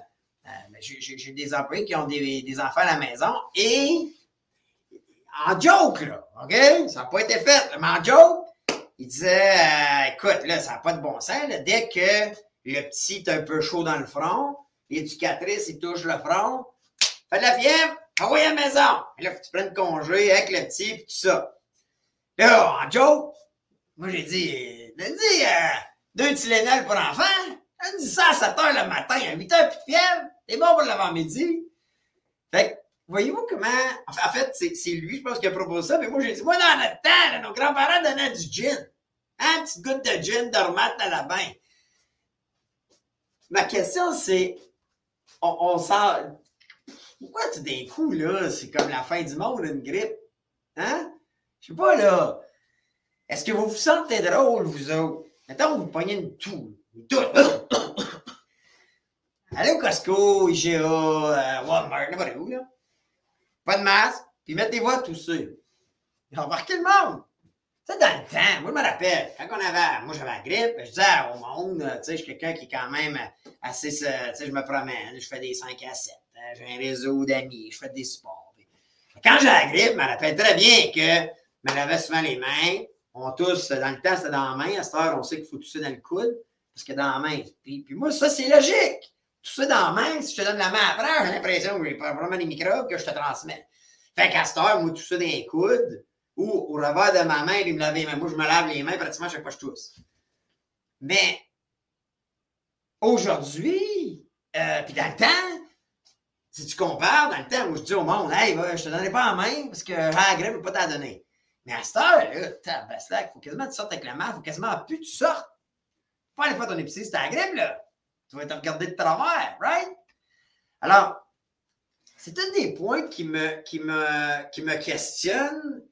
euh, ben, j'ai des employés qui ont des, enfants à la maison et en joke, là, OK? Ça n'a pas été fait, mais en joke, il disait écoute, là, ça n'a pas de bon sens. dès que le petit est un peu chaud dans le front, l'éducatrice, il touche le front, fait de la fièvre, envoie à la maison. Et là, faut que tu prennes congé avec le petit et tout ça. Là, en joke, moi j'ai dit, j'ai dit euh, deux Tylenol pour enfants. Elle dit ça à 7 h le matin, à 8 h plus de fièvre. T'es bon pour l'avant-midi. Fait que, voyez-vous comment. En fait, c'est lui, je pense, qui a proposé ça. Mais moi, j'ai dit, moi, dans notre temps, nos grands-parents donnaient du gin. Hein, petite goutte de gin dormate à la bain. Ma question, c'est, on, on sent, pourquoi tout d'un coup, là, c'est comme la fin du monde, une grippe? Hein? Je sais pas, là. Est-ce que vous vous sentez drôle, vous autres? Mettons, vous pognez une toux. Une toux. Allez au Costco, IGA, euh, Walmart, n'importe où, là. Pas de masque, puis mettez-vous à tousser. Embarquez le monde. C'est dans le temps, moi je me rappelle, quand on avait, moi j'avais la grippe, je disais au monde, tu sais, je suis quelqu'un qui est quand même assez, tu sais, je me promène, je fais des 5 à 7, hein, j'ai un réseau d'amis, je fais des sports. Quand j'ai la grippe, je me rappelle très bien que je me lavais souvent les mains, on tousse, dans le temps c'était dans la main, à cette heure on sait qu'il faut tousser dans le coude, parce que dans la main, puis, puis moi ça c'est logique, tousser dans la main, si je te donne la main après, j'ai l'impression que j'ai vraiment des microbes que je te transmets. Fait qu'à cette heure, moi tousser dans les coudes, ou au revers de ma main, il me laver les mains. Moi, je me lave les mains pratiquement chaque fois que je tousse. Mais aujourd'hui, euh, puis dans le temps, si tu compares, dans le temps où je dis au monde, hey, va, je te donnerai pas en main parce que je ne peux pas t'en donner. Mais à cette heure, là, il faut quasiment que tu sortes avec la main, il faut quasiment plus que tu sortes. Pas aller faire ton épicerie, c'est la grippe, là. Tu vas te regarder de travers, right? Alors, c'est un des points qui me, qui me, qui me questionnent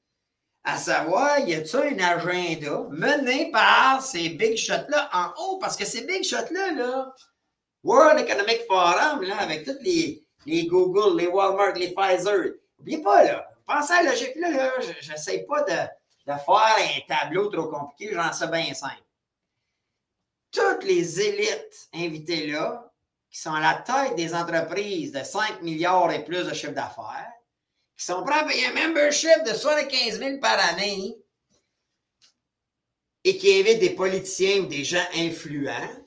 à savoir, y a-t-il un agenda mené par ces big shots-là en haut? Parce que ces big shots-là, là, World Economic Forum, là, avec tous les, les Google, les Walmart, les Pfizer, n'oubliez pas, là, pensez à la logique, là, là. J'essaie pas de, de, faire un tableau trop compliqué, j'en sais bien simple. Toutes les élites invitées là, qui sont à la tête des entreprises de 5 milliards et plus de chiffre d'affaires, qui sont prêts à payer un membership de 75 000 par année et qui invitent des politiciens ou des gens influents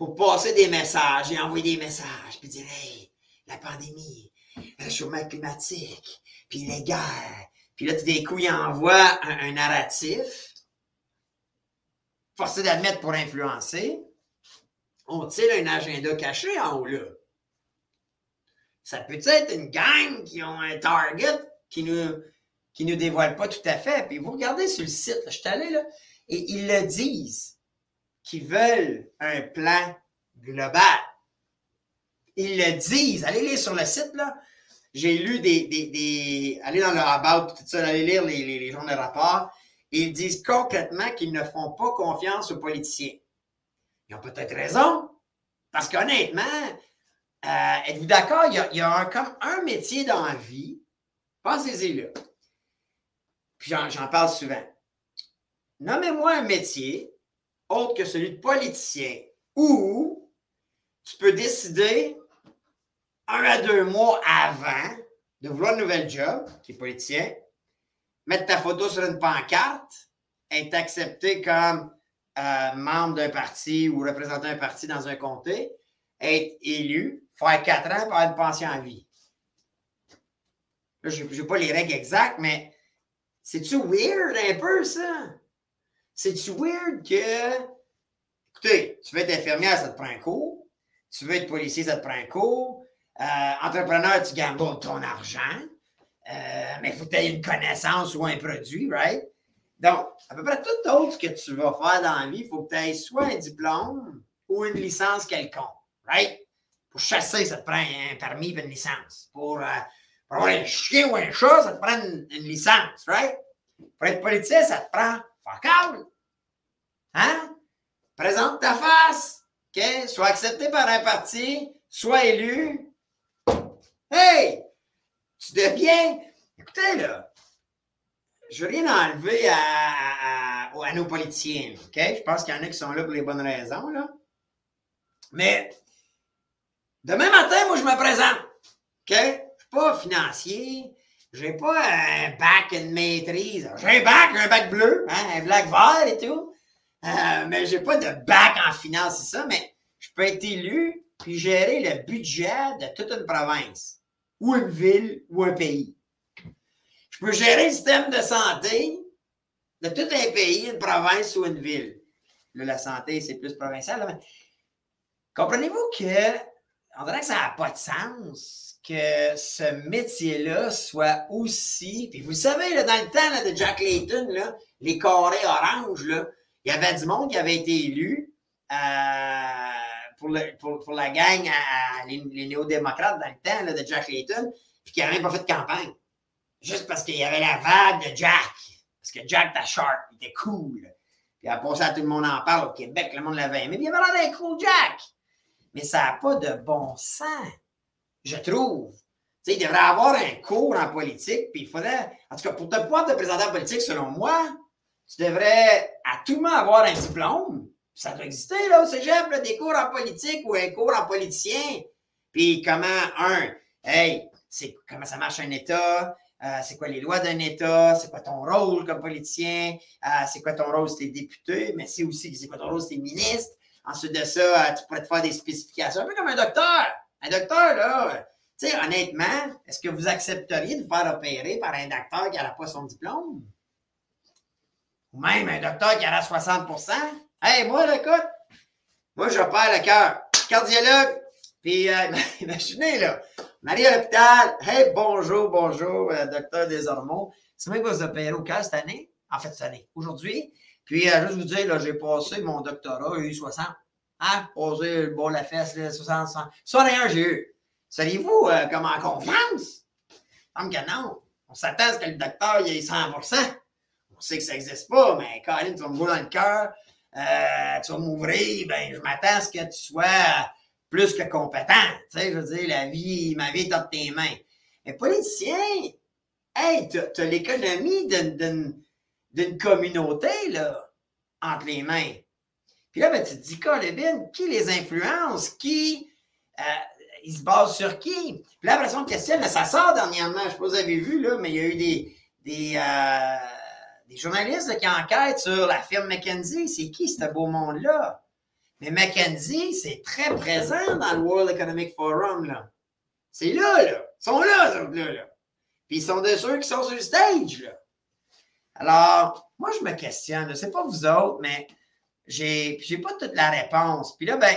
pour passer des messages et envoyer des messages, puis dire Hey, la pandémie, le réchauffement climatique, puis les guerres. Puis là, tout d'un coup, ils envoient un, un narratif, forcé d'admettre pour influencer. Ont-ils un agenda caché en haut là? Ça peut être une gang qui ont un target qui nous, qui nous dévoile pas tout à fait? Puis vous regardez sur le site, je suis allé là, et ils le disent qu'ils veulent un plan global. Ils le disent. Allez lire sur le site, là. J'ai lu des, des, des, Allez dans le about, tout ça, allez lire les, les, les de rapport. Ils disent concrètement qu'ils ne font pas confiance aux politiciens. Ils ont peut-être raison. Parce qu'honnêtement, euh, êtes-vous d'accord? Il y a, comme un métier dans la vie. Pensez-y là. Puis j'en parle souvent. Nommez-moi un métier autre que celui de politicien où tu peux décider un à deux mois avant de vouloir un nouvel job, qui est politicien, mettre ta photo sur une pancarte, être accepté comme euh, membre d'un parti ou représentant un parti dans un comté, être élu, faire quatre ans pour avoir une pension à vie. Là, je n'ai pas les règles exactes, mais c'est-tu weird un peu, ça? C'est-tu weird que, écoutez, tu veux être infirmière, ça te prend un cours. Tu veux être policier, ça te prend un cours. Euh, entrepreneur, tu gagnes ton argent. Euh, mais il faut que tu aies une connaissance ou un produit, right? Donc, à peu près tout autre que tu vas faire dans la vie, il faut que tu aies soit un diplôme ou une licence quelconque, right? Pour chasser, ça te prend un permis et une licence. Pour, euh, pour avoir un chien ou un chat, ça te prend une, licence, right? Pour être politicien, ça te prend fuck. Hein? Présente ta face. OK? Sois accepté par un parti, sois élu. Hey! Tu deviens Écoutez, là, je veux rien enlever à, à, nos politiciens, OK? Je pense qu'il y en a qui sont là pour les bonnes raisons, là. Mais demain matin, moi, je me présente, OK? Je ne suis pas financier, je n'ai pas un bac, une maîtrise. J'ai un bac, un bac bleu, hein, un bac vert et tout. Euh, mais j'ai pas de bac en finance, c'est ça, mais je peux être élu puis gérer le budget de toute une province, ou une ville, ou un pays. Je peux gérer le système de santé de tout un pays, une province ou une ville. Là, la santé, c'est plus provincial. comprenez-vous que, on que ça n'a pas de sens que ce métier-là soit aussi. Puis vous savez, là, dans le temps de Jack Layton, là, les carrés oranges, là, il y avait du monde qui avait été élu euh, pour, pour, la gang, à, les, néo-démocrates dans le temps là, de Jack Layton, puis qui n'avaient même pas fait de campagne. Juste parce qu'il y avait la vague de Jack. Parce que Jack était sharp, il était cool. Puis après ça, tout le monde en parle au Québec, le monde l'avait aimé. Mais il avait l'air d'un cool Jack. Mais ça n'a pas de bon sens, je trouve. Tu sais, il devrait avoir un cours en politique, puis il faudrait. En tout cas, pour te pouvoir te présenter en politique, selon moi, tu devrais à tout moment avoir un diplôme. Ça doit exister, là, au cégep, des cours en politique ou un cours en politicien. Puis comment, un, hey, c'est comment ça marche un État, euh, c'est quoi les lois d'un État, c'est quoi ton rôle comme politicien, euh, c'est quoi ton rôle si t'es député, mais c'est aussi c'est quoi ton rôle si t'es ministre? Ensuite de ça, euh, tu pourrais te faire des spécifications, un peu comme un docteur. Un docteur, là, tu sais, honnêtement, est-ce que vous accepteriez de vous faire opérer par un docteur qui n'a pas son diplôme? ou même un docteur qui a 60% Hey, moi, écoute, moi, j'opère le cœur. Cardiologue, puis euh, imaginez, là, Marie à l'hôpital. Hey, bonjour, bonjour, euh, docteur des hormones. C'est moi qui va vous opérer au cœur cette année. En fait, cette année, aujourd'hui. Puis, euh, juste vous dire, là, j'ai passé mon doctorat, eu 60. Hein? Posé le bol la fesse, là, 60, 60. 61, j'ai eu. Seriez-vous euh, comme en confiance? Comme que non. On s'attend à ce que le docteur il ait 100% on sait que ça n'existe pas, mais Colin, tu vas me voir dans le cœur, euh, tu vas m'ouvrir, ben, je m'attends à ce que tu sois plus que compétent. Tu sais, je veux dire, la vie, ma vie est entre tes mains. Mais politicien, hey, tu as, l'économie d'une communauté, là, entre les mains. Puis là, ben, tu te dis, Colin, qui les influence? Qui, euh, ils se basent sur qui? Puis là, après, on questionne, ça sort dernièrement, je ne sais pas si vous avez vu, là, mais il y a eu des, des, euh, des journalistes qui enquêtent sur la firme McKenzie. C'est qui ce beau monde-là? Mais McKenzie, c'est très présent dans le World Economic Forum. Là. C'est là, là. Ils sont là, ces là, là. Puis ils sont de ceux qui sont sur le stage. Là. Alors, moi, je me questionne. Je ne sais pas vous autres, mais j'ai, j'ai pas toute la réponse. Puis là, ben,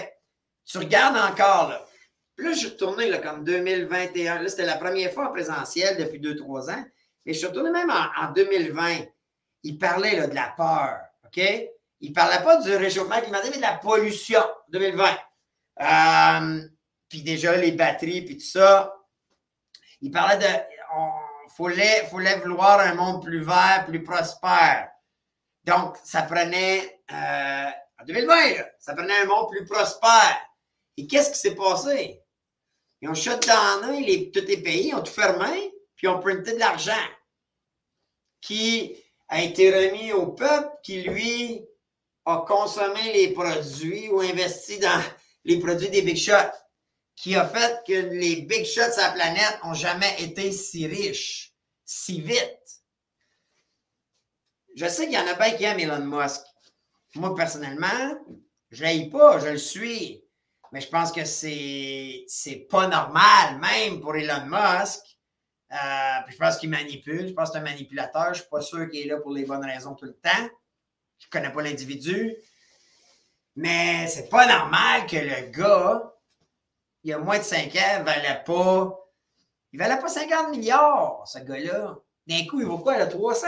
tu regardes encore, là. Puis là, je suis retourné, là, comme 2021. Là, c'était la première fois en présentiel depuis 2-3 ans. Mais je suis retourné même en 2020 il parlait de la peur, OK? Il ne parlait pas du réchauffement climatique, mais de la pollution 2020. Euh, puis déjà, les batteries, puis tout ça. Il parlait de. Il fallait, fallait vouloir un monde plus vert, plus prospère. Donc, ça prenait. Euh, en 2020, ça prenait un monde plus prospère. Et qu'est-ce qui s'est passé? Ils ont shut down les, tous les pays, ils ont tout fermé, puis ils ont printé de l'argent. Qui a été remis au peuple qui, lui, a consommé les produits ou investi dans les produits des Big Shots, qui a fait que les Big Shots de la planète n'ont jamais été si riches, si vite. Je sais qu'il y en a bien qui aiment Elon Musk. Moi, personnellement, je ne pas, je le suis. Mais je pense que c'est, c'est pas normal, même pour Elon Musk, euh, puis je pense qu'il manipule. Je pense que c'est un manipulateur. Je ne suis pas sûr qu'il est là pour les bonnes raisons tout le temps. Je ne connais pas l'individu. Mais c'est pas normal que le gars, il y a moins de 5 ans, valait pas. Il valait pas 50 milliards, ce gars-là. D'un coup, il vaut quoi, là? 300?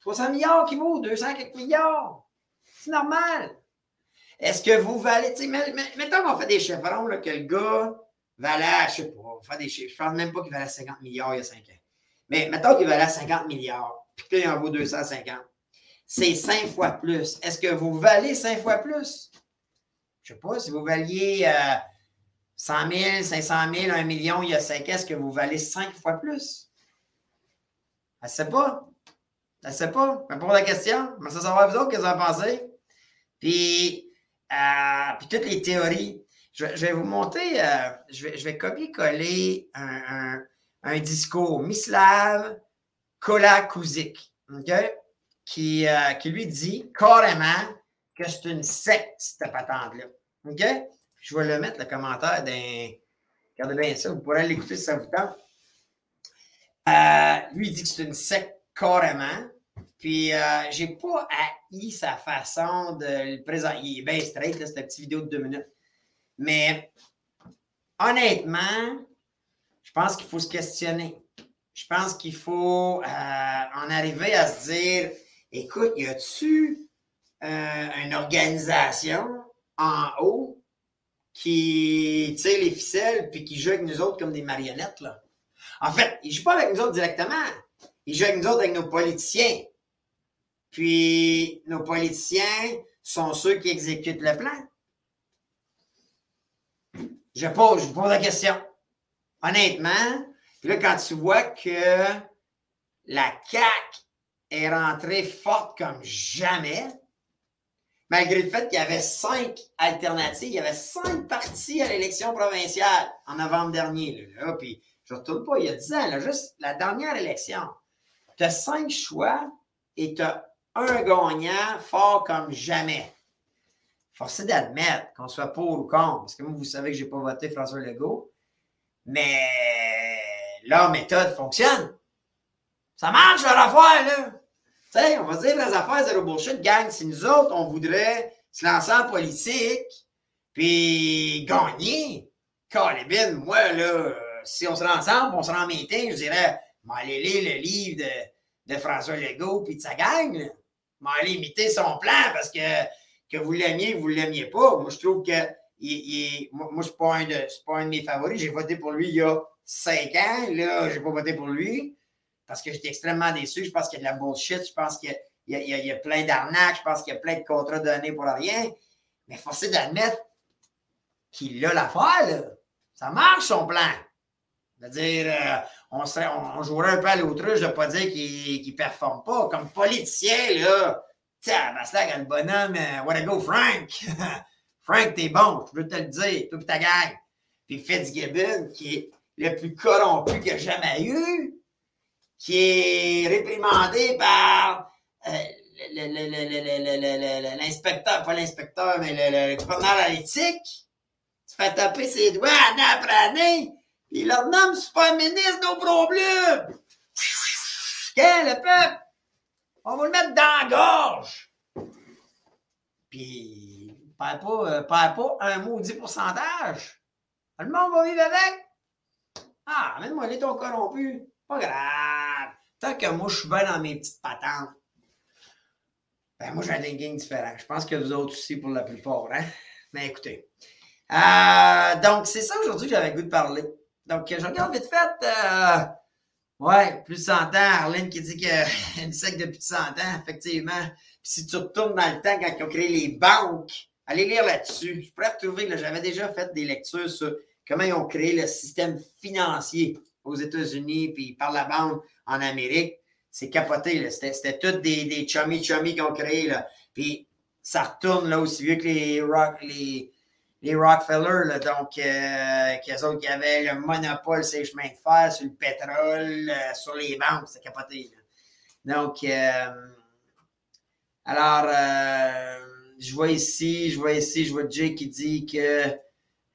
300 milliards qui vaut, 200 quelques milliards. C'est normal. Est-ce que vous valez. Mettons qu'on fait des chevrons, là, que le gars valait, je sais pas, on faire des chiffres. Je ne pense même pas qu'il valait 50 milliards il y a 5 ans. Mais mettons qu'il valait 50 milliards, puis qu'il en vaut 250. C'est 5 fois plus. Est-ce que vous valez 5 fois plus? Je ne sais pas, si vous valiez 100 000, 500 000, 1 million il y a 5 ans, est-ce que vous valez 5 fois plus? Elle sait pas. Elle sait pas. Mais pour la question, mais ça savoir vous autres, qu'est-ce que vous en pensez? Puis, euh, puis toutes les théories. Je, vais vous montrer, euh, je vais, je vais copier-coller un, un, discours Mislav Kolakuzik, OK? Qui, euh, qui lui dit carrément que c'est une secte, cette patente-là. Je vais le mettre, le commentaire d'un. Regardez bien ça, vous pourrez l'écouter si ça vous tente. Lui, dit que c'est une secte carrément. Puis, euh, j'ai pas haï sa façon de le présenter. Il est bien straight, là, cette petite vidéo de deux minutes. Mais, honnêtement, je pense qu'il faut se questionner. Je pense qu'il faut euh, en arriver à se dire écoute, y a-tu euh, une organisation en haut qui tire les ficelles puis qui joue avec nous autres comme des marionnettes? Là? En fait, il ne joue pas avec nous autres directement. Il joue avec nous avec nos politiciens. Puis nos politiciens sont ceux qui exécutent le plan. Je pose, je vous pose la question. Honnêtement, là, quand tu vois que la CAQ est rentrée forte comme jamais, malgré le fait qu'il y avait cinq alternatives, il y avait cinq partis à l'élection provinciale en novembre dernier. Puis je ne retourne pas il y a dix ans, juste la dernière élection. Tu as cinq choix et tu as un gagnant fort comme jamais. Forcé d'admettre qu'on soit pour ou contre, parce que moi, vous savez que je n'ai pas voté François Legault, mais leur méthode fonctionne. Ça marche leur affaire, là. Tu sais, on va dire les affaires zéro bullshit, gang. Si nous autres, on voudrait se lancer en politique, puis gagner, Calibine, moi, là, si on se rend ensemble, on se rend en je dirais, m'allez lire le livre de, de François Legault puis de sa gang, m'allez imiter son plan parce que, que vous l'aimiez, vous ne l'aimiez pas. Moi, je trouve que il, moi, moi c'est pas, un de, pas un de mes favoris. J'ai voté pour lui il y a cinq ans. Là, je n'ai pas voté pour lui parce que j'étais extrêmement déçu. Je pense qu'il y a de la bullshit. Je pense qu'il y, y, a plein d'arnaques. Je pense qu'il y a plein de contrats donnés pour rien. Mais forcé d'admettre qu'il a l'affaire. Ça marche son plan. C'est-à-dire, euh, on, serait, on, jouerait un peu à l'autruche de ne pas dire qu'il ne performe pas. Comme politicien, là, tiens, là, le bonhomme, uh, what a go, Frank! Frank, t'es bon, je veux te le dire, toi ta gang. Puis Fitzgibbon, qui est le plus corrompu qu'il a jamais eu, qui est réprimandé par l'inspecteur, pas l'inspecteur, mais le, gouverneur à l'éthique, se fait taper ses doigts année après année, nomme super ministre, nos problèmes. Qu'est le peuple? On va le mettre dans la gorge. Puis, parle pas, euh, parle pas un maudit pourcentage. Le monde va vivre avec. Ah, même moi, il est ton corrompu. Pas grave. Tant que moi, je suis bien dans mes petites patentes. Ben, moi, j'ai un thinking différent. Je pense que vous autres aussi, pour la plupart. Hein? Mais écoutez. Euh, donc, c'est ça aujourd'hui que j'avais goût de parler. Donc, je regarde vite fait. Euh, ouais, plus de 100 ans. Arlene qui dit qu'il une sec depuis 100 ans, effectivement. Puis si tu retournes dans le temps quand ils ont créé les banques, allez lire là-dessus. Je pourrais trouver que j'avais déjà fait des lectures sur comment ils ont créé le système financier aux États-Unis, puis par la banque en Amérique. C'est capoté, C'était tous des, des chummy chummy qui ont créé, là. Puis ça retourne là aussi vieux que les, rock, les, les Rockefeller, là, donc, euh, autres qui avaient le monopole sur les chemins de fer, sur le pétrole, euh, sur les banques, c'est capoté. Donc, euh, alors, euh, je vois ici, je vois ici, je vois Jay qui dit que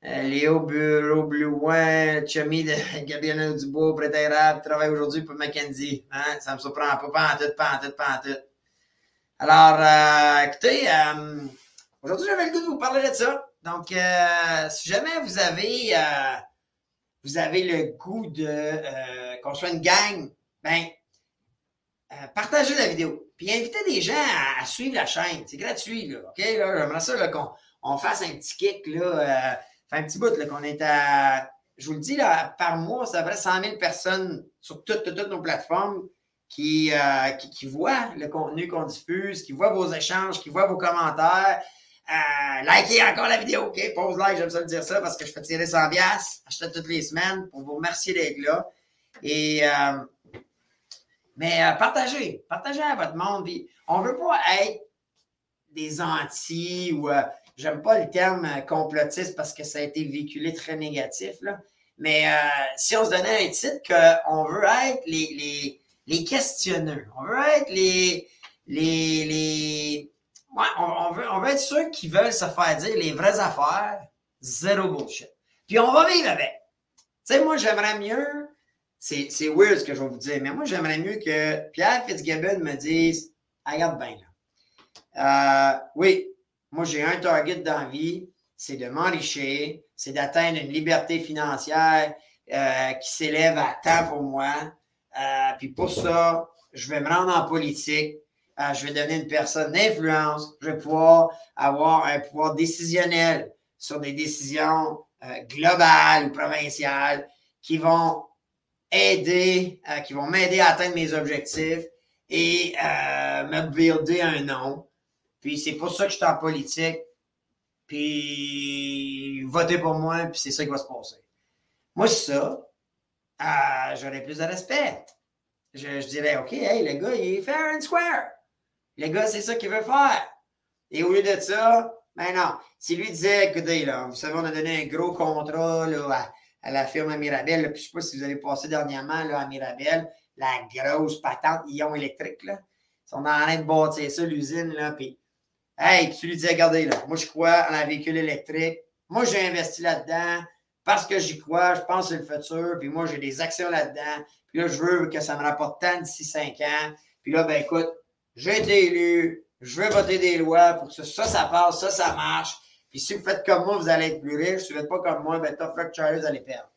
euh, Léo Bureau Blouin, chummy de Gabriel Dubois, prétérable, travaille aujourd'hui pour McKenzie. Hein? Ça me surprend pas, pas en tout, pas en tout, pas en tout. Alors, euh, écoutez, aujourd'hui, j'avais le goût de vous parler de ça. Donc, si jamais vous avez, vous avez le goût de qu'on soit une gang, ben, partagez la vidéo. Puis invitez des gens à, suivre la chaîne. C'est gratuit, là. OK? Là, j'aimerais ça qu'on on fasse un petit kick, là fait un petit bout qu'on est à. Je vous le dis, là, par mois, ça vrai 100 000 personnes sur toutes, nos plateformes qui, euh, qui, voient le contenu qu'on diffuse, qui voient vos échanges, qui voient vos commentaires. Euh, likez encore la vidéo, OK? Pause like, j'aime ça le dire ça parce que je fais tirer 100 bias, acheter toutes les semaines pour vous remercier d'être là. Et, euh, Mais euh, partagez, partagez à votre monde. on ne veut pas être des anti ou j'aime pas le terme complotiste parce que ça a été véhiculé très négatif. Là. Mais si on se donnait un titre qu'on veut être les, les, les questionneurs, on veut être les. les, les ouais, on, veut, on veut être ceux qui veulent se faire dire les vraies affaires, zéro bullshit. Puis on va vivre avec. Tu sais, moi, j'aimerais mieux c'est, c'est weird ce que je vais vous dire, mais moi, j'aimerais mieux que Pierre Fitzgibbon me dise Regarde bien là. Euh, oui, moi, j'ai un target dans la vie, c'est de m'enrichir, c'est d'atteindre une liberté financière euh, qui s'élève à temps pour moi. Euh, puis pour ça, je vais me rendre en politique. Je vais devenir une personne d'influence. Je vais pouvoir avoir un pouvoir décisionnel sur des décisions globales ou provinciales qui vont aider, euh, qui vont m'aider à atteindre mes objectifs et euh, me builder un nom. Puis c'est pour ça que je suis en politique. Puis votez pour moi, puis c'est ça qui va se passer. Moi, ça, euh, j'aurais plus de respect. Je, dirais, OK, hey, le gars, il est fair and square. Le gars, c'est ça qu'il veut faire. Et au lieu de ça, ben non. Si lui disait, écoutez, là, vous savez, on a donné un gros contrat à la firme à Mirabel. Puis je ne sais pas si vous avez passé dernièrement à Mirabel, la grosse patente ion électrique. Là. Ils sont en train de bâtir ça, l'usine. Là, puis, hey, puis tu lui dis, regardez, là, moi je crois en un véhicule électrique. Moi, j'ai investi là-dedans parce que j'y crois, je pense que c'est le futur. Puis moi, j'ai des actions là-dedans. Puis là, je veux que ça me rapporte tant d'ici cinq ans. Puis là, ben écoute, j'ai été élu, je veux voter des lois pour que ça, ça, passe, ça, ça marche. Puis si vous faites comme moi, vous allez être plus riche. Si vous ne faites pas comme moi, ben tough luck Charlie, vous allez perdre.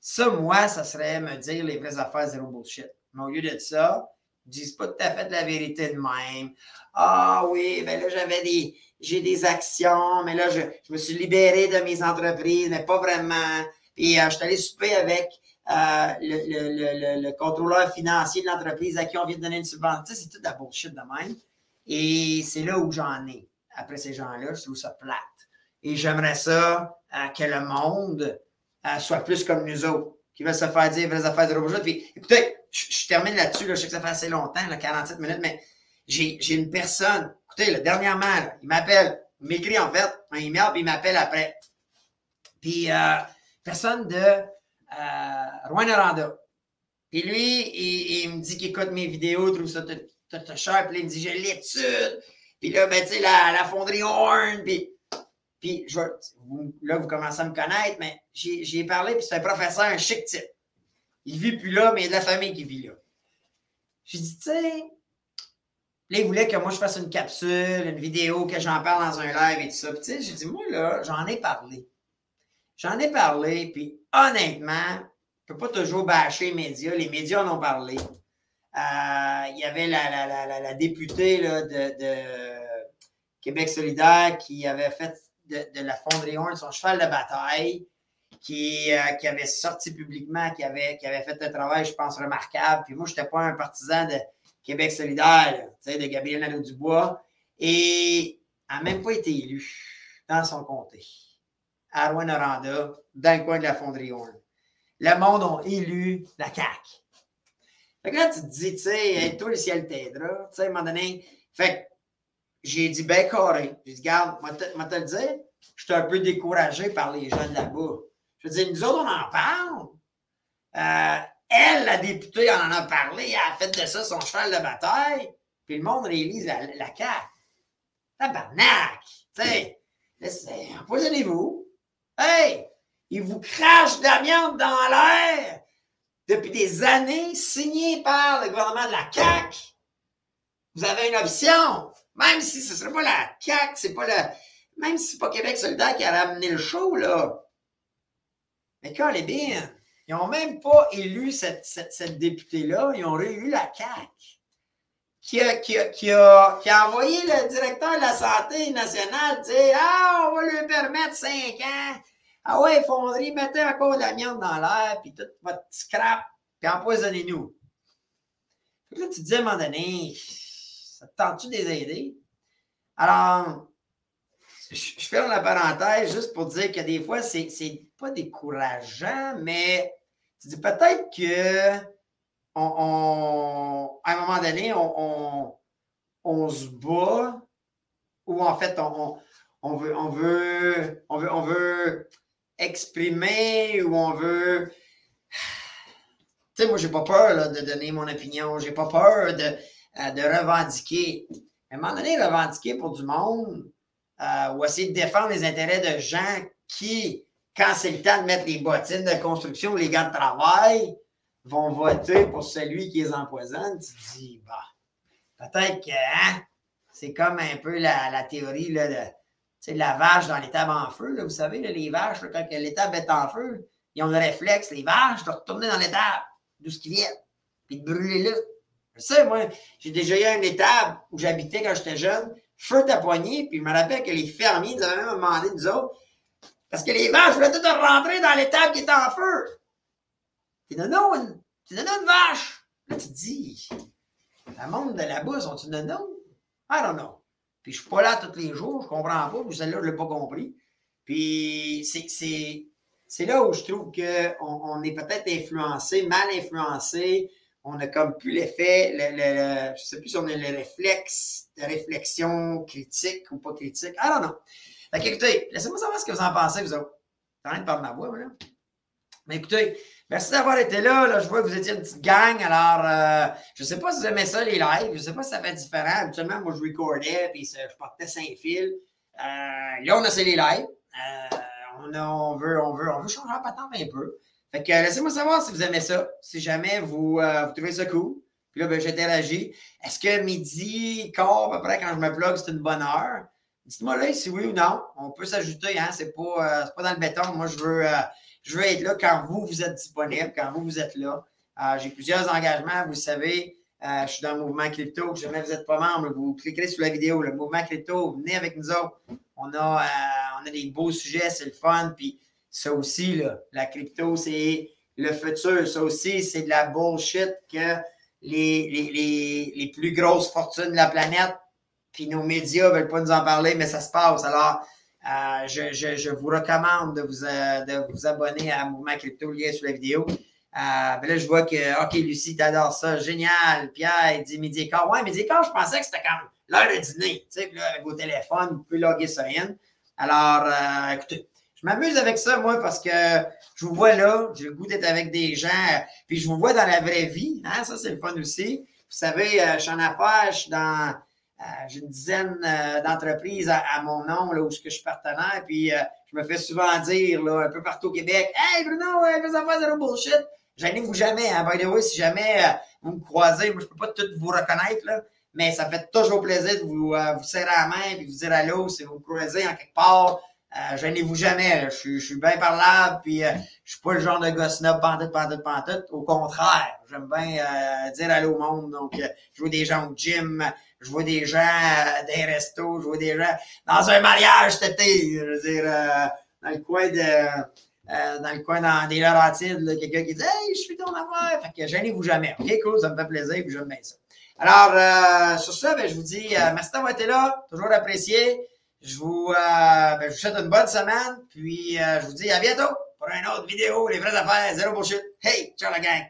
Ça, moi, ça serait me dire les vraies affaires, zéro bullshit. Mais au lieu de ça, ils disent pas tout à fait la vérité de même. Ah oui, ben là, j'avais des. J'ai des actions, mais là, je, me suis libéré de mes entreprises, mais pas vraiment. Puis euh, je suis allé souper avec euh, le, le, le, contrôleur financier de l'entreprise à qui on vient de donner une subvention. c'est tout de la bullshit de même. Et c'est là où j'en ai après ces gens-là, je trouve ça plate. Et j'aimerais ça euh, que le monde euh, soit plus comme nous autres, qui veulent se faire dire vraies affaires de robots. Puis écoutez, je, termine là-dessus, je sais que ça fait assez longtemps, là, 47 minutes, mais j'ai une personne, écoutez, dernièrement, il m'appelle, il m'écrit en fait un email, puis il m'appelle après. Puis euh, personne de Rouen Aranda. Puis lui, il, me dit qu'il écoute mes vidéos, trouve ça tout cher, puis il me dit j'ai l'étude, puis là, ben, tu sais, la, la, fonderie Horn, puis, puis je, là, vous commencez à me connaître, mais j'ai parlé, puis c'est un professeur, un chic type. Il vit plus là, mais il y a de la famille qui vit là. J'ai dit, tu sais, là, il voulait que moi, je fasse une capsule, une vidéo, que j'en parle dans un live et tout ça. Puis, j'ai dit, moi, là, j'en ai parlé. J'en ai parlé, puis honnêtement, ne peux pas toujours bâcher les médias. Les médias en ont parlé. Euh, il y avait la, députée de, Québec solidaire qui avait fait de, la fonderie Horn son cheval de bataille, qui, euh, avait sorti publiquement, qui avait, fait un travail, je pense, remarquable. Puis moi, je n'étais pas un partisan de Québec solidaire, de Gabriel Nadeau-Dubois. Et n'a même pas été élue dans son comté, à Rouen-Noranda, dans le coin de la fonderie Horn. Le monde a élu la CAQ. Fait que là, tu te dis, tu sais, toi, le ciel t'aidera. Tu sais, à un moment donné. Fait que j'ai dit, ben, carré. J'ai dit, garde, moi, te le dire, je suis un peu découragé par les jeunes là-bas. Je veux dire, nous autres, on en parle. Euh, elle, la députée, on en a parlé. Elle a fait de ça son cheval de bataille. Puis le monde réalise la, la carte. Tabarnak! Tu sais, empoisonnez-vous. Hey! Il vous crache de l'amiante dans l'air depuis des années, signé par le gouvernement de la CAQ, vous avez une option. Même si ce ne serait pas la CAQ, c'est pas. Même si c'est pas Québec solidaire qui a ramené le show, là. Mais quand les bien, ils n'ont même pas élu cette, cette, députée-là, ils ont réélu la CAQ. Qui a, qui, a, qui, a, qui a, envoyé le directeur de la santé nationale dire Ah, on va lui permettre cinq ans ah ouais, fonderie, mettez encore de l'amiante dans l'air, puis tout votre scrap, puis empoisonnez-nous. là, tu te dis à un moment donné, ça te tente-tu de les aider? Alors, je, ferme la parenthèse juste pour dire que des fois, c'est pas décourageant, mais tu dis peut-être que on, à un moment donné, on, on, se bat ou en fait, on, on, veut, on, veut, on veut exprimer ou on veut. Tu sais, moi, j'ai pas peur de donner mon opinion, j'ai pas peur de, euh, de revendiquer. À un moment donné, revendiquer pour du monde euh, ou essayer de défendre les intérêts de gens qui, quand c'est le temps de mettre les bottines de construction les gars de travail, vont voter pour celui qui les empoisonne, tu te dis, bah, peut-être que hein, c'est comme un peu la, théorie là, de, la vache dans l'étable en feu. Là, vous savez, les vaches, quand l'étable est en feu, ils ont le réflexe, les vaches, de retourner dans l'étable, d'où ce qu'ils viennent, puis de brûler là. Je sais, moi, j'ai déjà eu une étable où j'habitais quand j'étais jeune, feu ta poignée, puis je me rappelle que les fermiers nous avaient même demandé, nous autres, parce que les vaches voulaient toutes rentrer dans l'étable qui était en feu. Tu non, une, tu une vache. Là, tu te dis, le monde de là-bas, sont-ils non? I don't know. Puis je suis pas là tous les jours, je comprends pas, puis celle-là, je l'ai pas compris. Puis c'est là où je trouve qu'on on est peut-être influencé, mal influencé. On a comme plus l'effet, le, le, je sais plus si on a le réflexe de réflexion critique ou pas critique. I don't know. Fait écoutez, laissez-moi savoir ce que vous en pensez, vous autres. T'as rien de parler de ma voix, là. Mais écoutez, Merci d'avoir été là. là. Je vois que vous étiez une petite gang. Alors, euh, je ne sais pas si vous aimez ça, les lives. Je ne sais pas si ça fait différent. Habituellement, moi, je recordais puis je portais cinq fils. Euh, là, on a essayé les lives. Euh, on, on, veut, on, veut, on veut changer la patente un peu. Fait que laissez-moi savoir si vous aimez ça. Si jamais vous, vous trouvez ça cool. Puis là, ben, j'interagis. Est-ce que midi, quart, à peu près, quand je me plug, c'est une bonne heure? Dites-moi là si oui ou non. On peut s'ajouter, hein? C'est pas, pas dans le béton. Moi, je veux je veux être là quand vous, vous êtes disponible, quand vous, vous êtes là. Euh, j'ai plusieurs engagements, vous savez. Euh, je suis dans le mouvement crypto. Si jamais vous n'êtes pas membre, vous cliquerez sur la vidéo, le mouvement crypto, venez avec nous autres. On a, euh, on a des beaux sujets, c'est le fun. Puis ça aussi, là, la crypto, c'est le futur. Ça aussi, c'est de la bullshit que les, les, les, les, plus grosses fortunes de la planète, puis nos médias ne veulent pas nous en parler, mais ça se passe. Alors, euh, je, vous recommande de vous, euh, de vous abonner à Mouvement Crypto, lien sur la vidéo. Euh, ben là, je vois que, OK, Lucie, t'adores ça. Génial. Pierre, il dit midi et Ouais, midi je pensais que c'était comme l'heure de dîner. Tu sais, avec vos téléphones, vous pouvez loguer ça in. Alors, écoutez, je m'amuse avec ça, moi, parce que je vous vois là, j'ai le goût d'être avec des gens, puis je vous vois dans la vraie vie. Hein, ça, c'est le fun aussi. Vous savez, je suis en affaires, je suis dans j'ai une dizaine euh, d'entreprises à, mon nom, là, où je suis partenaire, puis euh, je me fais souvent dire, là, un peu partout au Québec, Hey Bruno, euh, les affaires zéro bullshit. vous jamais, hein, by si jamais vous me croisez, moi, je peux pas tout vous reconnaître, là, mais ça fait toujours plaisir de vous, vous serrer la main et vous dire allô si vous me croisez en quelque part. Euh, gênez-vous jamais, je, suis, je suis bien parlable, puis euh, je suis pas le genre de gosse snob pantoute, pantoute, pantoute. Au contraire, j'aime bien dire allô au monde. Donc, je vois des gens au gym, je vois des gens euh, dans les restos, je vois des gens dans un mariage cet été, je veux dire, dans le coin de... dans le coin dans des Laurentides, quelqu'un qui dit Hey, je suis ton affaire. Fait que gênez-vous jamais. OK, cool, ça me fait plaisir, puis j'aime bien ça. Alors, sur ça, ben, je vous dis merci d'avoir été là, toujours apprécié. Je vous, euh, ben, je vous souhaite une bonne semaine, puis euh, je vous dis à bientôt pour une autre vidéo, les vraies affaires, zéro bullshit. Hey, ciao la gang!